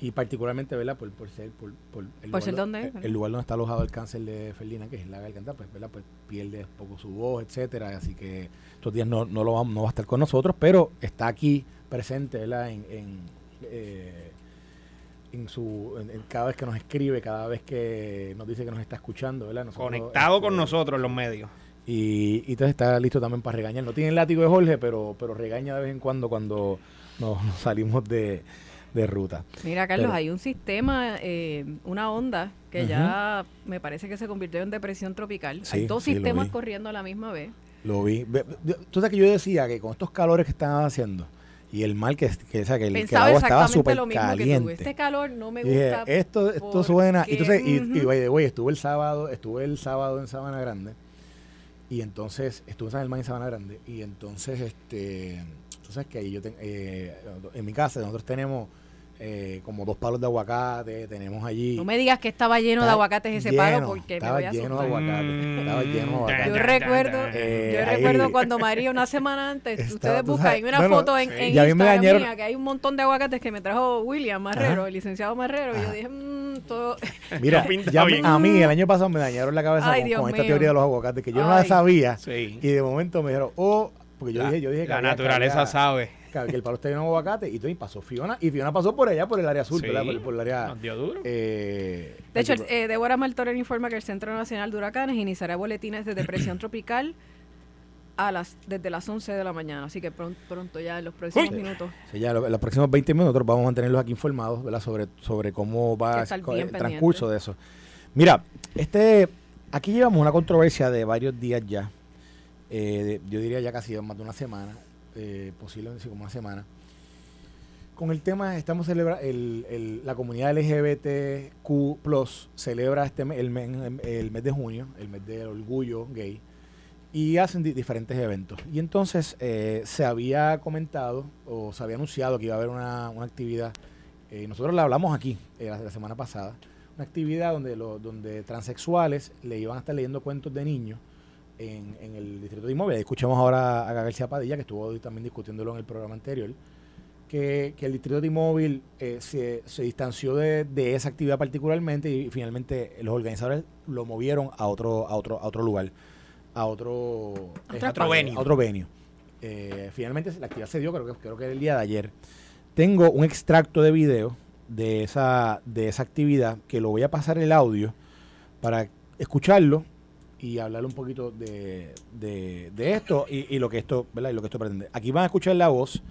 y particularmente ¿verdad? por, por ser por, por el, ser lugar, donde está alojado el cáncer de Felina que es en la garganta pues ¿verdad? pues pierde un poco su voz etcétera así que estos días no, no lo va, no va a estar con nosotros pero está aquí presente ¿verdad? en, en, eh, en su en- en cada vez que nos escribe cada vez que nos dice que nos está escuchando ¿verdad? Nosotros, Conectado con este, nosotros en los medios. y, y entonces está listo también para regañar. No tiene el látigo de Jorge, pero, pero regaña de vez en cuando cuando nos, nos salimos de, de ruta. Mira, Carlos, Pero- hay un sistema, eh, una onda que ya me parece que se convirtió en depresión tropical. Sí, hay dos sí, sistemas corriendo a la misma vez. Lo vi. Tú sabes que yo decía que con estos calores que estaban haciendo y el mal que, que, sea, que el, que el agua estaba súper que caliente. Este calor no me Y dije, gusta. esto, esto porque- suena. Y, entonces, y, y, by way, estuve el sábado, estuve el sábado en Sabana Grande. Y entonces, estuve en San Germán en Sabana Grande. Y entonces, este, tú sabes que ahí yo ten- eh, en mi casa nosotros tenemos eh, como dos palos de aguacate, tenemos allí. No me digas que estaba lleno de aguacates ese lleno, palo porque me estaba voy a lleno de aguacate. Estaba lleno de Mm, aguacate. Yo recuerdo. Eh, yo ahí- recuerdo cuando María una semana antes, Estaba, ustedes buscan, sabes, una foto en, sí. en Instagram mía, que hay un montón de aguacates que me trajo William Marrero, Ajá. el licenciado Marrero, y yo dije, mmm, todo... Mira, ya bien. a mí el año pasado me dañaron la cabeza Ay, con, con esta teoría de los aguacates, que yo no la sabía. Sí. Y de momento me dijeron, oh, porque yo La- dije, yo dije que la había- que naturaleza había- sabe. Que, que el palo está lleno de aguacate. Y, todo, y pasó Fiona. Y Fiona pasó por allá, por el área azul, Sí. ¿verdad? Por, por el área. Nos dio duro. eh, De hecho, el- eh, Débora Martorell informa que el Centro Nacional de Huracanes iniciará boletines de depresión tropical a las desde las 11 de la mañana. Así que pronto, pronto ya en los próximos minutos. sí, ya en los próximos 20 minutos vamos a mantenerlos aquí informados ¿verdad? Sobre, sobre cómo va el, transcurso de eso. Mira, este aquí llevamos una controversia de varios días ya. eh, de- yo diría ya casi más de una semana, eh, posiblemente como una semana. Con el tema, estamos celebrando, la comunidad LGBTQ celebra este el, mes, el mes de junio, el mes del orgullo gay, y hacen di- diferentes eventos. Y entonces eh, se había comentado o se había anunciado que iba a haber una, una actividad, eh, nosotros la hablamos aquí eh, la, la semana pasada, una actividad donde, lo- donde transexuales le iban a estar leyendo cuentos de niños en, en el distrito de inmóviles. Escuchamos ahora a García Padilla, que estuvo también discutiéndolo en el programa anterior. que, el distrito de T-Mobile eh, se, se, distanció de, de, esa actividad particularmente y, finalmente los organizadores lo movieron a otro, a otro, a otro lugar, a otro, otro venue. A otro venue. Eh, finalmente la actividad se dio, creo que, creo que el día de ayer. Tengo un extracto de video de esa, de esa actividad que lo voy a pasar el audio para escucharlo y hablar un poquito de, de, esto y, y, lo que esto, ¿verdad? Y lo que esto pretende. Aquí van a escuchar la voz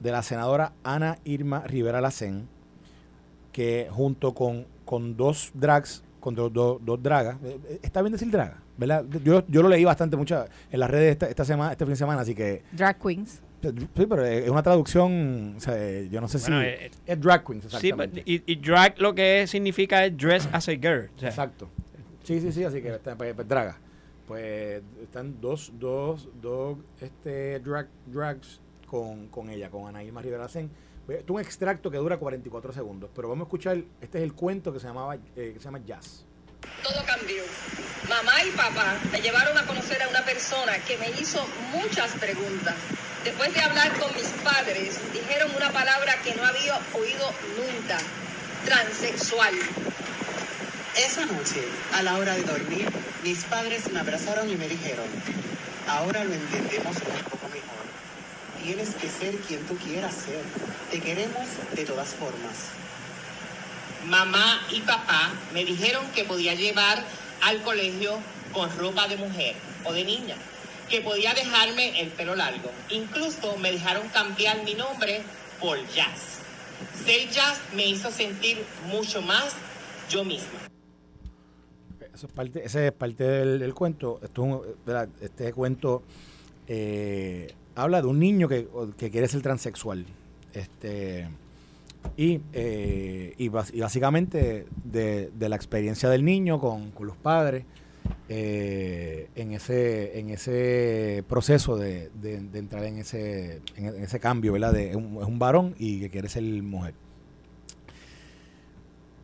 de la senadora Ana Irma Rivera Lacén, que junto con, con dos drags, con dos, dos, dragas, eh, eh, está bien decir draga, ¿verdad? Yo, yo lo leí bastante mucho en las redes esta, esta semana, este fin de semana, así que... Drag queens. Sí, pero es una traducción, o sea, yo no sé si... Eh, es drag queens, exactamente. Sí, y, drag lo que significa es dress as a girl. Exacto. Sí, sí, sí, así que pues, pues, draga. Pues están dos, dos, dos este, drag, drags con, con ella, con Anaíma Rivera Sen. Es un extracto que dura 44 segundos, pero vamos a escuchar, este es el cuento que se, llamaba, eh, que se llama Jazz. Todo cambió. Mamá y papá me llevaron a conocer a una persona que me hizo muchas preguntas. Después de hablar con mis padres, dijeron una palabra que no había oído nunca, transexual. Esa noche, a la hora de dormir, mis padres me abrazaron y me dijeron, ahora lo entendemos un poco mejor. Tienes que ser quien tú quieras ser. Te queremos de todas formas. Mamá y papá me dijeron que podía llevar al colegio con ropa de mujer o de niña, que podía dejarme el pelo largo. Incluso me dejaron cambiar mi nombre por Jazz. Ser Jazz me hizo sentir mucho más yo misma. Eso es parte, ese es parte del, cuento. Esto este cuento eh, habla de un niño que, quiere ser transexual. Este, y, eh, y, básicamente de, la experiencia del niño con, los padres eh, en, ese, en ese proceso de, entrar en ese, en ese cambio, ¿verdad? De, es, un, varón y que quiere ser mujer.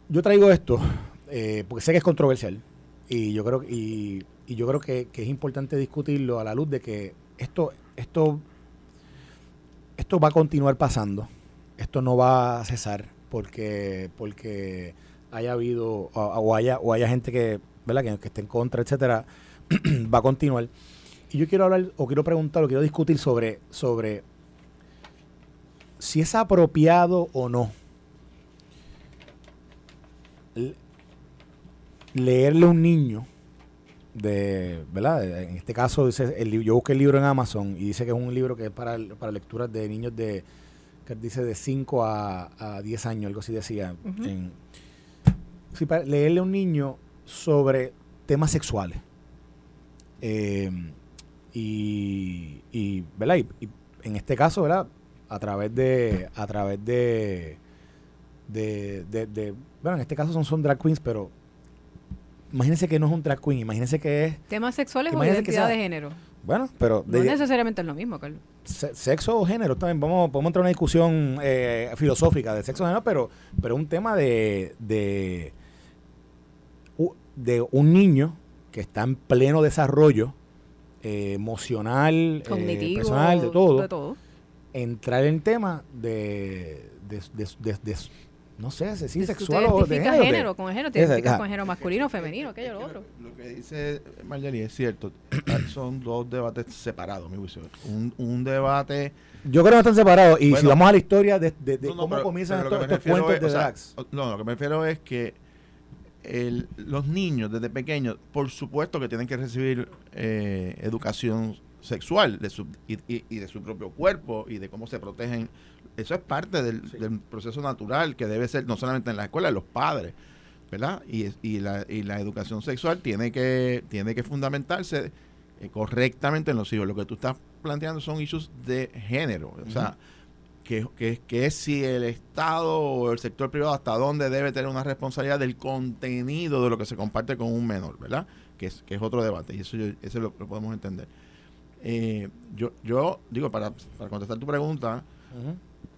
Yo traigo esto eh, porque sé que es controversial y yo creo, y, y yo creo que, que es importante discutirlo a la luz de que esto esto, esto va a continuar pasando. Esto no va a cesar porque, porque haya habido o, haya, o haya gente que, ¿verdad? Que, esté en contra, etcétera, va a continuar. Y yo quiero hablar, o quiero preguntar, o quiero discutir sobre, sobre si es apropiado o no leerle a un niño de, ¿verdad? En este caso, dice, el, yo busqué el libro en Amazon y dice que es un libro que es para, para lecturas de niños de, que dice de 5 a, a 10 años, algo así decía. para leerle a un niño sobre temas sexuales. Eh, y, y, ¿verdad? Y, en este caso, ¿verdad? A través de, a través de, de, de, bueno, en este caso son, son drag queens, pero imagínense que no es un drag queen, imagínense que es... Temas sexuales o identidad de género. Bueno, pero... no necesariamente es lo mismo, Carlos. sexo o género también, vamos, podemos entrar en una discusión eh, filosófica de sexo o género, pero, pero un tema de, de, de un niño que está en pleno desarrollo eh, emocional, eh, Cognitivo, personal, de todo, de todo. Entrar en tema de, de, de, de no sé, si es sexual o de género. género con género, te identificas con género masculino, femenino, aquello, lo otro. Lo que dice Marjorie es cierto. Son dos debates separados, mi juicio. Un, un debate... Yo creo que están separados. Y si vamos a la historia de, de, cómo comienzan estos, estos cuentos de drags. no, lo que me refiero es que el, los niños desde pequeños, por supuesto que tienen que recibir eh, educación sexual de su, y, y, de su propio cuerpo y de cómo se protegen eso es parte del, proceso natural que debe ser no solamente en la escuela, los padres, ¿verdad? Y, y, la, y la educación sexual tiene que, tiene que fundamentarse eh, correctamente en los hijos. Lo que tú estás planteando son issues de género, o sea, que, que, es si el Estado o el sector privado hasta dónde debe tener una responsabilidad del contenido de lo que se comparte con un menor, ¿verdad? Que es, que es otro debate y eso, eso lo, podemos entender. Eh, yo, yo digo, para, para contestar tu pregunta,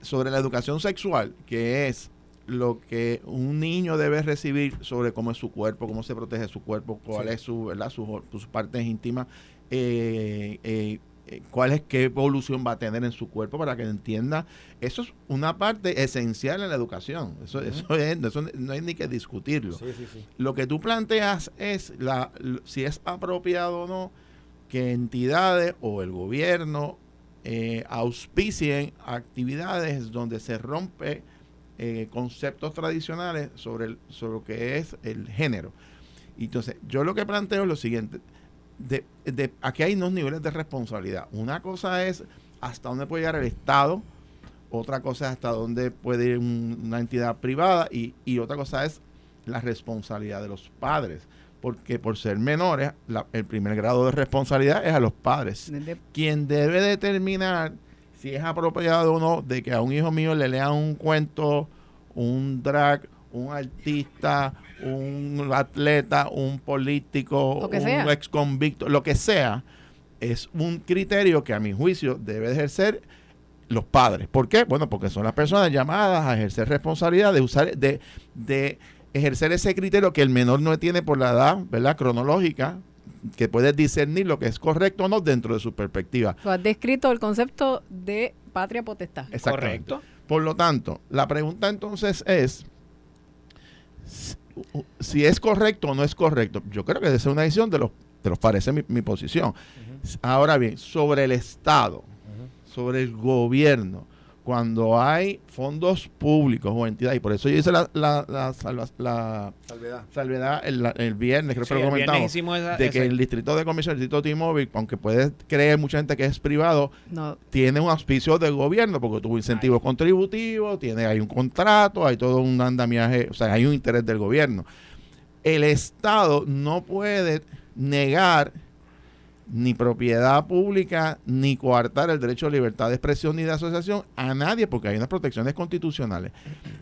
sobre la educación sexual, que es lo que un niño debe recibir sobre cómo es su cuerpo, cómo se protege su cuerpo, cuál es su, ¿verdad? Sus, partes íntimas. Eh, eh, eh, cuál es qué evolución va a tener en su cuerpo para que entienda. Eso es una parte esencial en la educación. Eso, eso, es, eso no hay ni que discutirlo. Sí, sí, sí. Lo que tú planteas es la, si es apropiado o no que entidades o el gobierno eh, auspicien actividades donde se rompe eh, conceptos tradicionales sobre, sobre lo que es el género. Entonces, yo lo que planteo es lo siguiente. De, aquí hay dos niveles de responsabilidad. Una cosa es hasta dónde puede llegar el Estado, otra cosa es hasta dónde puede ir un, una entidad privada y, y, otra cosa es la responsabilidad de los padres. Porque por ser menores, la, el primer grado de responsabilidad es a los padres. Quien debe determinar si es apropiado o no de que a un hijo mío le lean un cuento, un drag, un artista, un atleta, un político, un sea. ex convicto, lo que sea, es un criterio que a mi juicio debe de ejercer los padres. ¿Por qué? Bueno, porque son las personas llamadas a ejercer responsabilidad de usar, de, de ejercer ese criterio que el menor no tiene por la edad, ¿verdad? Cronológica, que puede discernir lo que es correcto o no dentro de su perspectiva. Tú has descrito el concepto de patria potestad. Exactamente. Por lo tanto, la pregunta entonces es si- es correcto o no es correcto. Yo creo que debe ser una decisión de los, de los es mi, mi posición. Ahora bien, sobre el Estado, sobre el gobierno, cuando hay fondos públicos o entidades, y por eso yo hice la, la, la, salva- la Salvedad. salvedad el, el viernes, creo Sí, que lo comentamos, esa- de que el distrito de comisión, el distrito T-Mobile, aunque puede creer mucha gente que es privado, No, tiene un auspicio del gobierno porque tuvo incentivos contributivos, tiene hay un contrato, hay todo un andamiaje, o sea, hay un interés del gobierno. El Estado no puede negar ni propiedad pública ni coartar el derecho a libertad de expresión ni de asociación a nadie porque hay unas protecciones constitucionales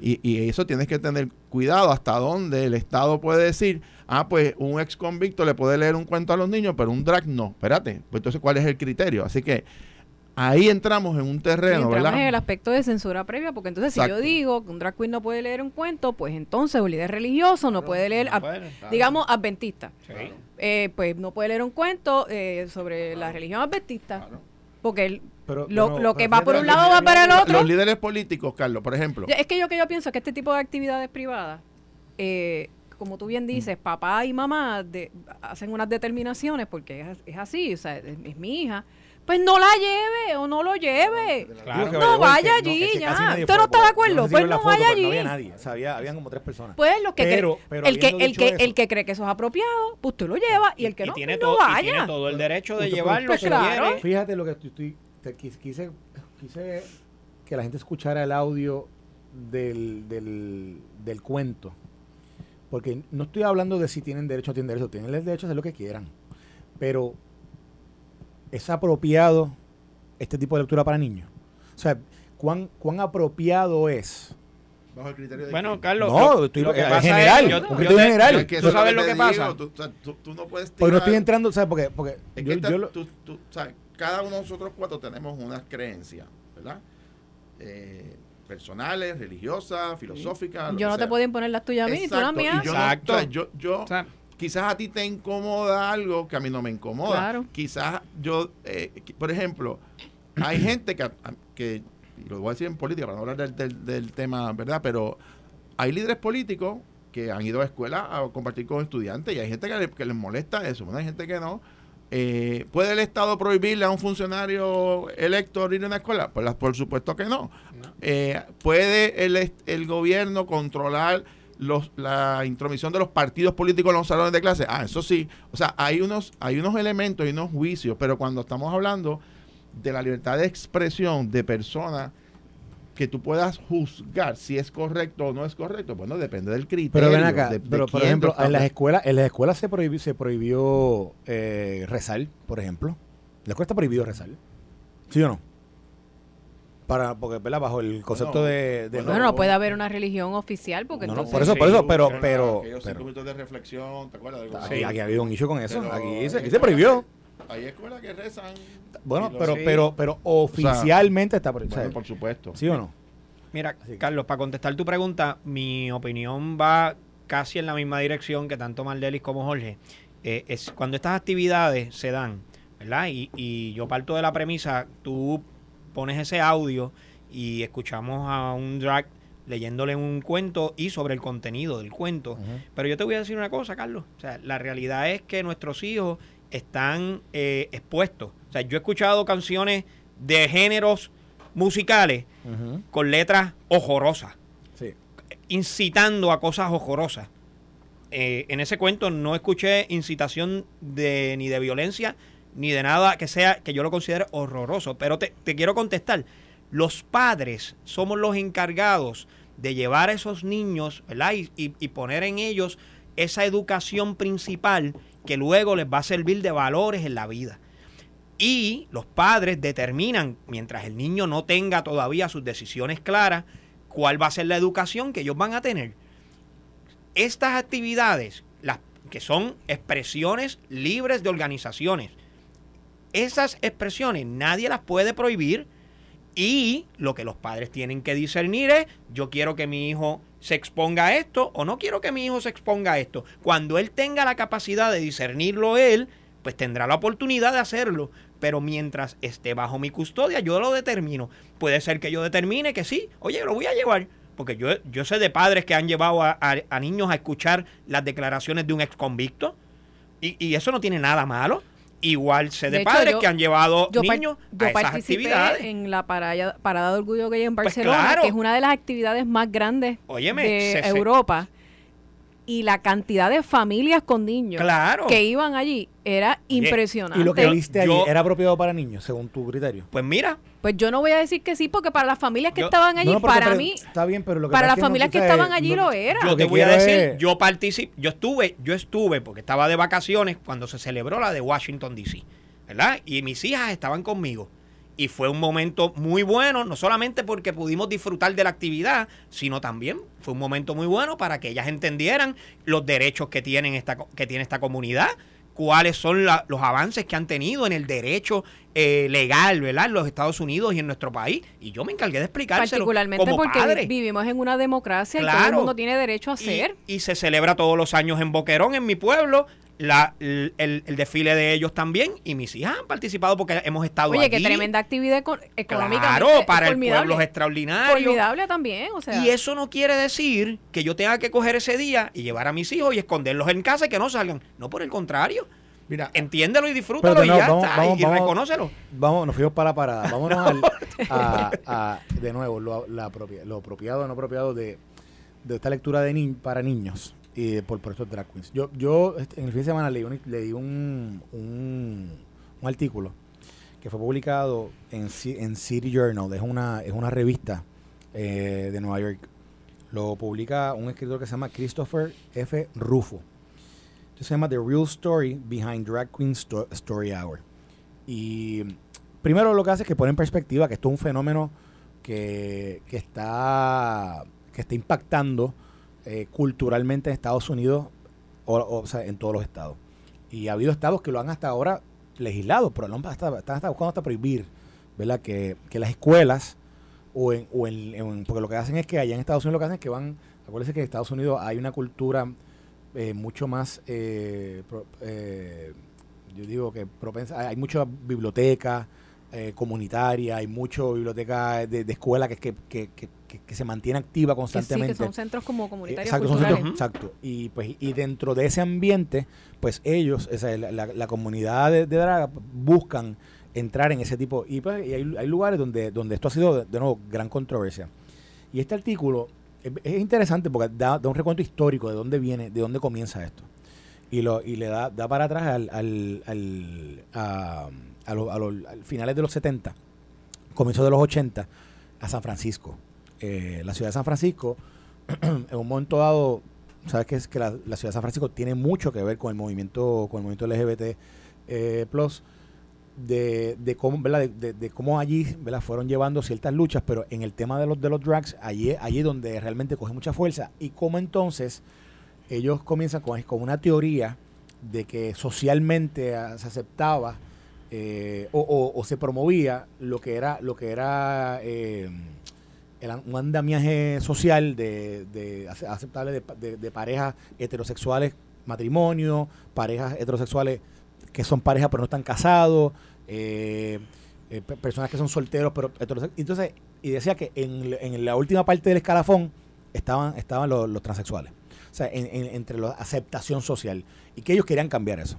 y, y eso tienes que tener cuidado hasta dónde el Estado puede decir ah pues un ex convicto le puede leer un cuento a los niños pero un drag no espérate pues entonces cuál es el criterio así que ahí entramos en un y terreno entramos ¿verdad? en el aspecto de censura previa, porque entonces si yo digo que un drag queen no puede leer un cuento, pues entonces un líder religioso no puede leer, no a- puede, digamos, adventista. Sí. Eh, pues no puede leer un cuento eh, sobre la religión adventista, Claro. porque Pero- lo, pero- lo que pero va por un lado va para el otro. los líderes políticos Carlos por ejemplo Es que yo que yo pienso que este tipo de actividades privadas, eh, como tú bien Mm. dices, papá y mamá de- hacen unas determinaciones porque es, es así, o sea, es, es mi hija. Pues no la lleve o no lo lleve. Claro. No vaya que- allí, que ya. ¿Usted fue, no está de acuerdo? Pues no foto, vaya pero No allí. había nadie, o sea, había, habían como tres personas. Pues lo que Pero- cree- pero el, que, el, que, eso- el que cree que eso es apropiado, pues usted lo lleva y el que y no, tiene pues todo, no y tiene vaya. todo el derecho de Usted- llevarlo pues si claro. quiere. Fíjate lo que estoy, estoy- te quis- quise, quise que la gente escuchara el audio del, del, del cuento. Porque no estoy hablando de si tienen derecho o no tienen derecho, tienen el derecho a hacer lo que quieran. Pero es apropiado este tipo de lectura para niños. O sea, ¿cuán, cuán apropiado es? bajo el criterio de Bueno, quién? Carlos, No, lo- estoy- lo que en pasa es- general, yo- un yo criterio te- general. Pero es que ¿Tú sabes es lo te que digo, pasa? Tú, o sea, tú- tú no puedes Porque no estoy tirar- entrando, ¿sabes? Porque, porque Es yo, que esta- yo lo- tú- tú- sabes, cada uno de nosotros cuatro tenemos unas creencias, ¿verdad? Eh, personales, religiosas, filosóficas. lo Yo no te sea. puedo imponer las tuyas a mí, ni tú las Exacto, mías. yo no- Exacto. o sea, yo, yo- O sea, quizás a ti te incomoda algo que a mí no me incomoda. Claro. Quizás yo, eh, por ejemplo, hay gente que, que, y lo voy a decir en política para no hablar del, del- del tema, ¿verdad? Pero hay líderes políticos que han ido a escuela a compartir con estudiantes y hay gente que, le- que les molesta eso, bueno, hay gente que no. Eh, ¿Puede el Estado prohibirle a un funcionario electo ir a una escuela? Pues, por supuesto que no. Eh, ¿Puede el, el gobierno controlar los, la intromisión de los partidos políticos en los salones de clase? Ah, eso sí. O sea, hay unos, hay unos elementos y unos juicios, pero cuando estamos hablando de la libertad de expresión de personas que tú puedas juzgar si es correcto o no es correcto, bueno, depende del criterio. Pero ven acá, de- de pero por ejemplo, lo en las escuelas, en las escuelas se prohibió, se prohibió eh, rezar, por ejemplo. La escuela está prohibido rezar. ¿Sí o no? Para, porque, ¿verdad? Bajo el concepto Bueno, de, de bueno, Bueno, no puede haber una religión oficial porque No, no, entonces... por eso, Sí, por eso, pero, Pero pero, aquellos pero- cinco minutos de reflexión, ¿te acuerdas? de algo aquí, así? aquí ha habido un issue con eso. Pero aquí se, aquí se prohibió. Hay escuelas que rezan. Bueno, pero, Sí. pero, pero oficialmente está prohibido. Bueno, por supuesto. ¿Sí o no? Mira, Así. Carlos, para contestar tu pregunta, mi opinión va casi en la misma dirección que tanto Mardelis como Jorge. Eh, es cuando estas actividades se dan ¿verdad? Y, y yo parto de la premisa, tú pones ese audio y escuchamos a un drag leyéndole un cuento y sobre el contenido del cuento. Pero yo te voy a decir una cosa, Carlos. O sea, la realidad es que nuestros hijos están eh, expuestos. O sea, yo he escuchado canciones de géneros musicales con letras horrorosas, Sí. incitando a cosas horrorosas. Eh, en ese cuento no escuché incitación de ni de violencia ni de nada que sea que yo lo considere horroroso. Pero te, quiero contestar. Los padres somos los encargados de llevar a esos niños, ¿verdad? Y, y- y poner en ellos esa educación principal que luego les va a servir de valores en la vida. Y los padres determinan, mientras el niño no tenga todavía sus decisiones claras, cuál va a ser la educación que ellos van a tener. Estas actividades, las que son expresiones libres de organizaciones, esas expresiones nadie las puede prohibir y lo que los padres tienen que discernir es, yo quiero que mi hijo se exponga a esto o no quiero que mi hijo se exponga a esto. Cuando él tenga la capacidad de discernirlo él, pues tendrá la oportunidad de hacerlo. Pero mientras esté bajo mi custodia, yo lo determino. Puede ser que yo determine que sí, oye, lo voy a llevar. Porque yo, yo sé de padres que han llevado a, niños a escuchar las declaraciones de un ex convicto. Y, y eso no tiene nada malo. Igual sé de, De hecho, padres yo- que han llevado Yo, niños yo a esas participé actividades. en la parada, parada de orgullo gay en Pues Barcelona, claro. que es una de las actividades más grandes Óyeme, de se- Europa. Y la cantidad de familias con niños Claro. que iban allí era impresionante. Y lo que viste allí Yo- era apropiado para niños, según tu criterio. Pues mira, Pues yo no voy a decir que sí, porque para las familias que Yo- estaban allí, No, porque para pero- mí, Está bien, pero lo que para las no- familias que estaban allí no- lo era. yo Lo te que voy a decir, es- yo participé, yo estuve, yo estuve porque estaba de vacaciones cuando se celebró la de Washington DC, ¿verdad? Y mis hijas estaban conmigo. Y fue un momento muy bueno, no solamente porque pudimos disfrutar de la actividad, sino también fue un momento muy bueno para que ellas entendieran los derechos que, tienen esta, que tiene esta comunidad, cuáles son la- los avances que han tenido en el derecho eh, legal, ¿verdad? En los Estados Unidos y en nuestro país. Y yo me encargué de explicárselo particularmente como porque padre. vivimos en una democracia y todo Claro. el mundo tiene derecho a Y- hacer. Y, se celebra todos los años en Boquerón, en mi pueblo. La, el, el- desfile de ellos también. Y mis hijas han participado porque hemos estado Oye, qué tremenda actividad eco- económica. Claro, para el pueblo es extraordinario. Formidable también, o sea. Y eso no quiere decir que yo tenga que coger ese día y llevar a mis hijos y esconderlos en casa y que no salgan. No, por el contrario. Mira, Entiéndelo y disfrútalo y ya vamos- está. vamos- y vamos- reconócelo. Vamos, nos fuimos para la parada. Vámonos al, a, a- de nuevo, lo, la lo apropiado o no apropiado de, de esta lectura de ni- para niños y por, por estos drag queens. Yo, yo este, en el fin de semana leí un, leí un, un, artículo que fue publicado en, en City Journal. Es una, es una revista eh, de Nueva York. Lo publica un escritor que se llama Christopher F. Rufo. Esto se llama The Real Story Behind Drag Queen Sto- Story Hour. Y primero lo que hace es que pone en perspectiva que esto es un fenómeno que, que está, que está impactando eh, culturalmente en Estados Unidos, o, o- sea, en todos los estados. Y ha habido estados que lo han hasta ahora legislado, pero lo han hasta, están hasta buscando hasta prohibir, ¿verdad? Que, que las escuelas, o en, o en- porque lo que hacen es que allá en Estados Unidos lo que hacen es que van, acuérdense que en Estados Unidos hay una cultura eh, mucho más, eh, pro- eh, yo digo que propensa, hay, hay mucha biblioteca eh, comunitaria, hay mucho biblioteca de, de escuela que, que, que, que, se mantiene activa sí, constantemente. que son centros como comunitarios Exacto, son. Y pues y dentro de ese ambiente, pues ellos, esa, la, la- la comunidad de, de drag buscan entrar en ese tipo y, pues, y hay, hay lugares donde donde esto ha sido de, de nuevo gran controversia. Y este artículo es, es interesante porque da, da un recuento histórico de dónde viene, de dónde comienza esto. Y lo y le da, da para atrás al, al, al, a, a los- a al finales de los 70, comienzo de los 80, a San Francisco. Eh, la ciudad de San Francisco, en un momento dado, sabes que es que la, la ciudad de San Francisco tiene mucho que ver con el movimiento, con el movimiento LGBT eh, plus, de, de cómo, ¿verdad? De, de- de cómo allí ¿verdad? fueron llevando ciertas luchas, pero en el tema de los de los drags, allí, allí donde realmente coge mucha fuerza. Y cómo entonces ellos comienzan con, una teoría de que socialmente ah, se aceptaba eh, o, se promovía lo que era lo que era eh, un andamiaje social de, de ace- aceptable de, pa- de- de parejas heterosexuales matrimonio parejas heterosexuales que son pareja pero no están casados, eh, pe- personas que son solteros pero heterosexuales. entonces y decía que en, la última parte del escalafón estaban estaban los, transexuales, sea, en- en- entre la aceptación social y que ellos querían cambiar eso.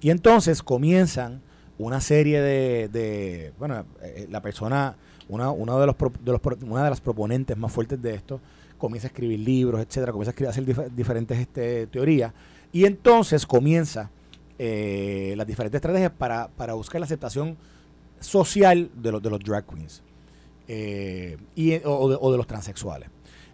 Y entonces comienzan una serie de, bueno, eh, la persona, una, uno de los, de los una de las proponentes más fuertes de esto, comienza a escribir libros, etcétera, comienza a, hacer dif- diferentes este, teorías, y entonces comienza eh, las diferentes estrategias para, para buscar la aceptación social de los, de los drag queens eh, y, de, o de los transexuales.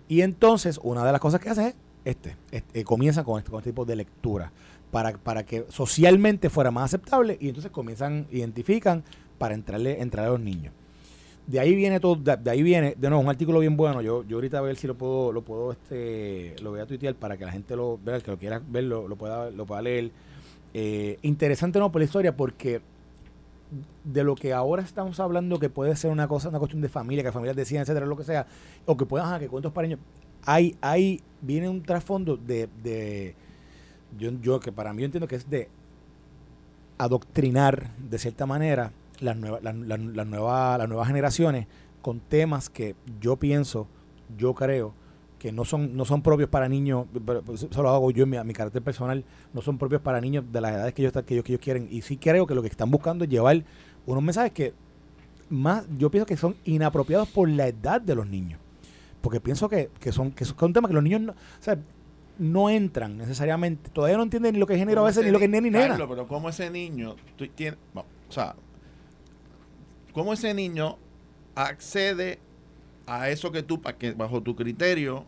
Y entonces, una de las cosas que hace es este, este, eh, comienzan con este, con este tipo de lectura para, para que socialmente fuera más aceptable y entonces comienzan, identifican para entrarle, entrar a los niños. De ahí viene todo, de, ahí viene, de nuevo, un artículo bien bueno. Yo, yo ahorita a ver si lo puedo, lo puedo, este, lo voy a tuitear para que la gente lo vea, el que lo quiera ver, lo, lo pueda, lo pueda leer. Eh, interesante no por la historia, porque de lo que ahora estamos hablando, que puede ser una cosa, una cuestión de familia, que familias decían, etcétera, lo que sea, o que puedan, ajá, que cuentos para niños, hay, hay, viene un trasfondo de, de yo, yo, que para mí yo entiendo que es de adoctrinar de cierta manera las nuevas, las, las- nuevas, las nuevas generaciones con temas que yo pienso, yo creo, que no son, no son propios para niños, pero pues, eso lo hago yo en mi carácter personal, no son propios para niños de las edades que ellos, que ellos, que ellos quieren. Y sí creo que lo que están buscando es llevar unos mensajes que más, yo pienso que son inapropiados por la edad de los niños. Porque pienso que, que son, que son temas que los niños no, o sea, no entran necesariamente, todavía no entienden ni lo que es género a veces, ni lo que es nena ni nena. Carlos, pero como ese niño, tú tienes, o sea, cómo ese niño accede a eso que tú, que bajo tu criterio,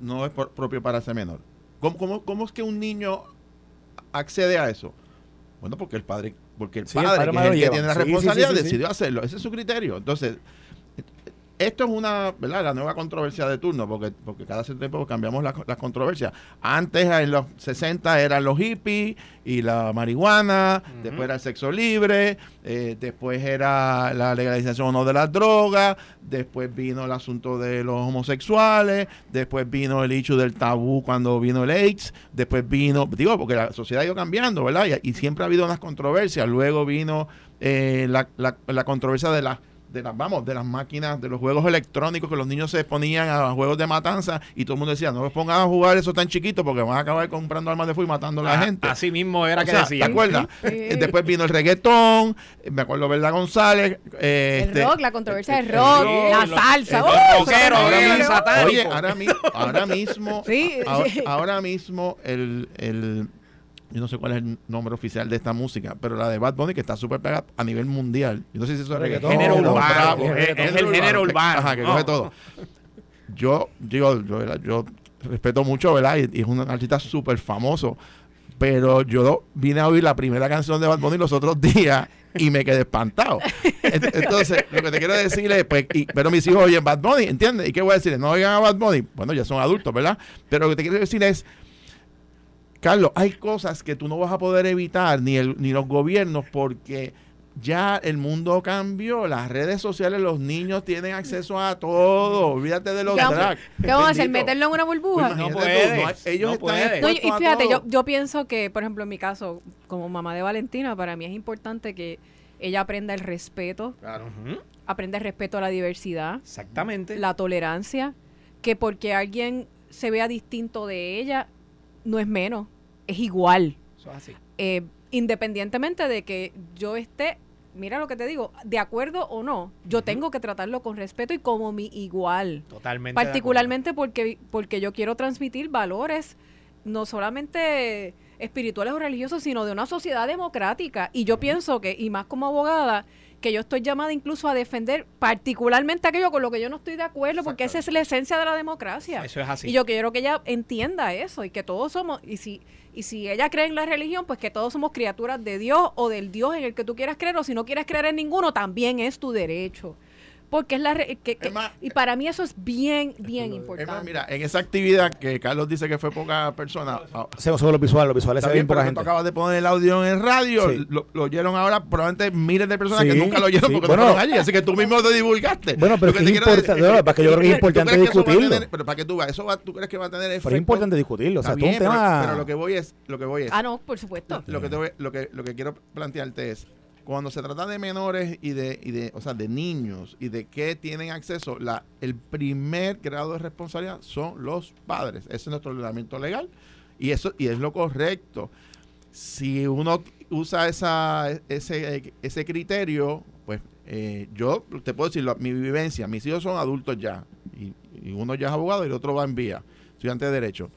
no es por- propio para ese menor. ¿Cómo, cómo, cómo es que un niño accede a eso? Bueno, porque el padre, porque el Sí, el padre, que es el que tiene la Sí, responsabilidad, sí. decidió hacerlo. Ese es su criterio. Entonces, esto es una, ¿verdad? La nueva controversia de turno, porque, porque cada cierto tiempo cambiamos las las controversias. Antes, en los 60, eran los hippies y la marihuana, después era el sexo libre, eh, después era la legalización o no de las drogas, después vino el asunto de los homosexuales, después vino el hecho del tabú cuando vino el AIDS, después vino, digo, porque la sociedad ha ido cambiando, ¿verdad? Y, y siempre ha habido unas controversias. Luego vino eh, la, la- la controversia de las de las vamos de las máquinas de los juegos electrónicos que los niños se ponían a juegos de matanza y todo el mundo decía no los pongan a jugar eso tan chiquito porque van a acabar comprando armas de fuego y matando a la Ah, gente Así mismo era O que sea, decía. ¿te acuerdas? Sí. Eh, después vino el reggaetón eh, me acuerdo Verdad González eh, El este, rock, la controversia del el rock, rock, la salsa. el era ahora mismo. Oye, ahora, mi- ahora mismo, Sí, ahora, sí. ahora mismo el, el- yo no sé cuál es el nombre oficial de esta música, pero la de Bad Bunny que está súper pegada a nivel mundial. Yo no sé si eso es reggaetón. Género urbano, es- es el género urbano. Ajá, que No. coge todo. Yo, yo, yo, yo respeto mucho, ¿verdad? Y, y es un artista súper famoso. Pero yo vine a oír la primera canción de Bad Bunny los otros días y me quedé espantado. Ent- Entonces, lo que te quiero decir es, pues, y- pero mis hijos oyen Bad Bunny, ¿entiendes? ¿Y qué voy a decirles? No oigan a Bad Bunny. Bueno, ya son adultos, ¿verdad? Pero lo que te quiero decir es, Carlos, hay cosas que tú no vas a poder evitar, ni, el, ni los gobiernos, porque ya el mundo cambió. Las redes sociales, los niños tienen acceso a todo. Olvídate de los ¿Qué vamos- drag. ¿Qué vamos a hacer? ¿Meterlo en una burbuja? Pues No tú, puedes, ellos no están puedes. No, y fíjate, yo, yo pienso que, por ejemplo, en mi caso, como mamá de Valentina, para mí es importante que ella aprenda el respeto, Ujú, aprenda el respeto a la diversidad, Exactamente. la tolerancia, que porque alguien se vea distinto de ella, no es menos, es igual. Eso es así. Eh, independientemente de que yo esté, mira lo que te digo, de acuerdo o no, yo tengo que tratarlo con respeto y como mi igual. Totalmente. Particularmente porque, porque yo quiero transmitir valores no solamente espirituales o religiosos, sino de una sociedad democrática. Y yo pienso que, y más como abogada, que yo estoy llamada incluso a defender particularmente aquello con lo que yo no estoy de acuerdo, porque esa es la esencia de la democracia. Eso es así. Y yo quiero que ella entienda eso y que todos somos, y si, y si ella cree en la religión, pues que todos somos criaturas de Dios o del Dios en el que tú quieras creer, o si no quieres creer en ninguno, también es tu derecho. Porque es la... re- que- Es y para mí eso es bien, bien Es más, importante. mira, en esa actividad que Carlos dice que fue poca persona, ah, Se visuales, los visuales se Está ven bien, poca gente. tú acabas de poner el audio en radio, Sí. lo, lo oyeron ahora probablemente miles de personas Sí, que nunca lo oyeron sí. porque Bueno. no fueron allí, así que tú mismo te divulgaste. Bueno, pero Lo es que es importante, no, para que yo creo que es ¿tú importante discutirlo. tener- pero para que tú eso va, ¿tú crees que va a tener efecto? Pero es importante discutirlo. O sea, es un bien, pero- tema. pero, lo que voy es, lo que voy es, Ah, no, por supuesto. lo que te voy- lo que lo que quiero plantearte es cuando se trata de menores y de, o sea, de niños y de qué tienen acceso, el primer grado de responsabilidad son los padres. Ese es nuestro ordenamiento legal y eso y es lo correcto. Si uno usa ese, ese criterio, pues eh, yo te puedo decir mi vivencia. Mis hijos son adultos ya y, uno ya es abogado y el otro va en vía, estudiante de derecho.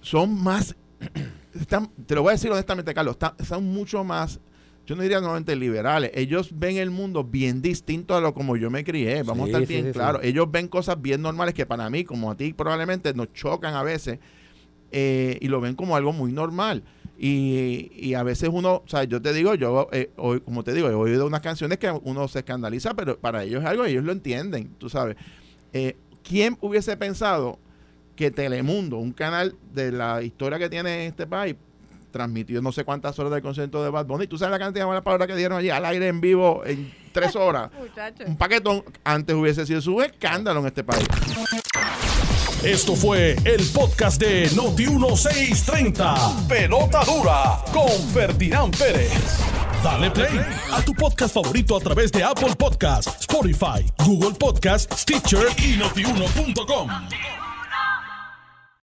Son más te lo voy a decir honestamente, Carlos, están, están mucho más, yo no diría nuevamente liberales. Ellos ven el mundo bien distinto a lo como yo me crié. Vamos Sí, a estar bien sí, claros. sí. Ellos ven cosas bien normales que para mí, como a ti, probablemente nos chocan a veces eh, y lo ven como algo muy normal. Y, y a veces uno, o sea, yo te digo, yo, eh, hoy, como te digo, he oído unas canciones que uno se escandaliza, pero para ellos es algo, ellos lo entienden, tú sabes. Eh, ¿Quién hubiese pensado que Telemundo, un canal de la historia que tiene este país, transmitió no sé cuántas horas del concierto de Bad Bunny? ¿Tú sabes la cantidad de malas palabras que dieron allí al aire en vivo en tres horas? Muchachos. un paquetón antes hubiese sido su escándalo en este país. Esto fue el podcast de Noti1630. Pelota dura con Ferdinand Pérez. Dale play a tu podcast favorito a través de Apple Podcasts, Spotify, Google Podcasts, Stitcher y notiuno.com.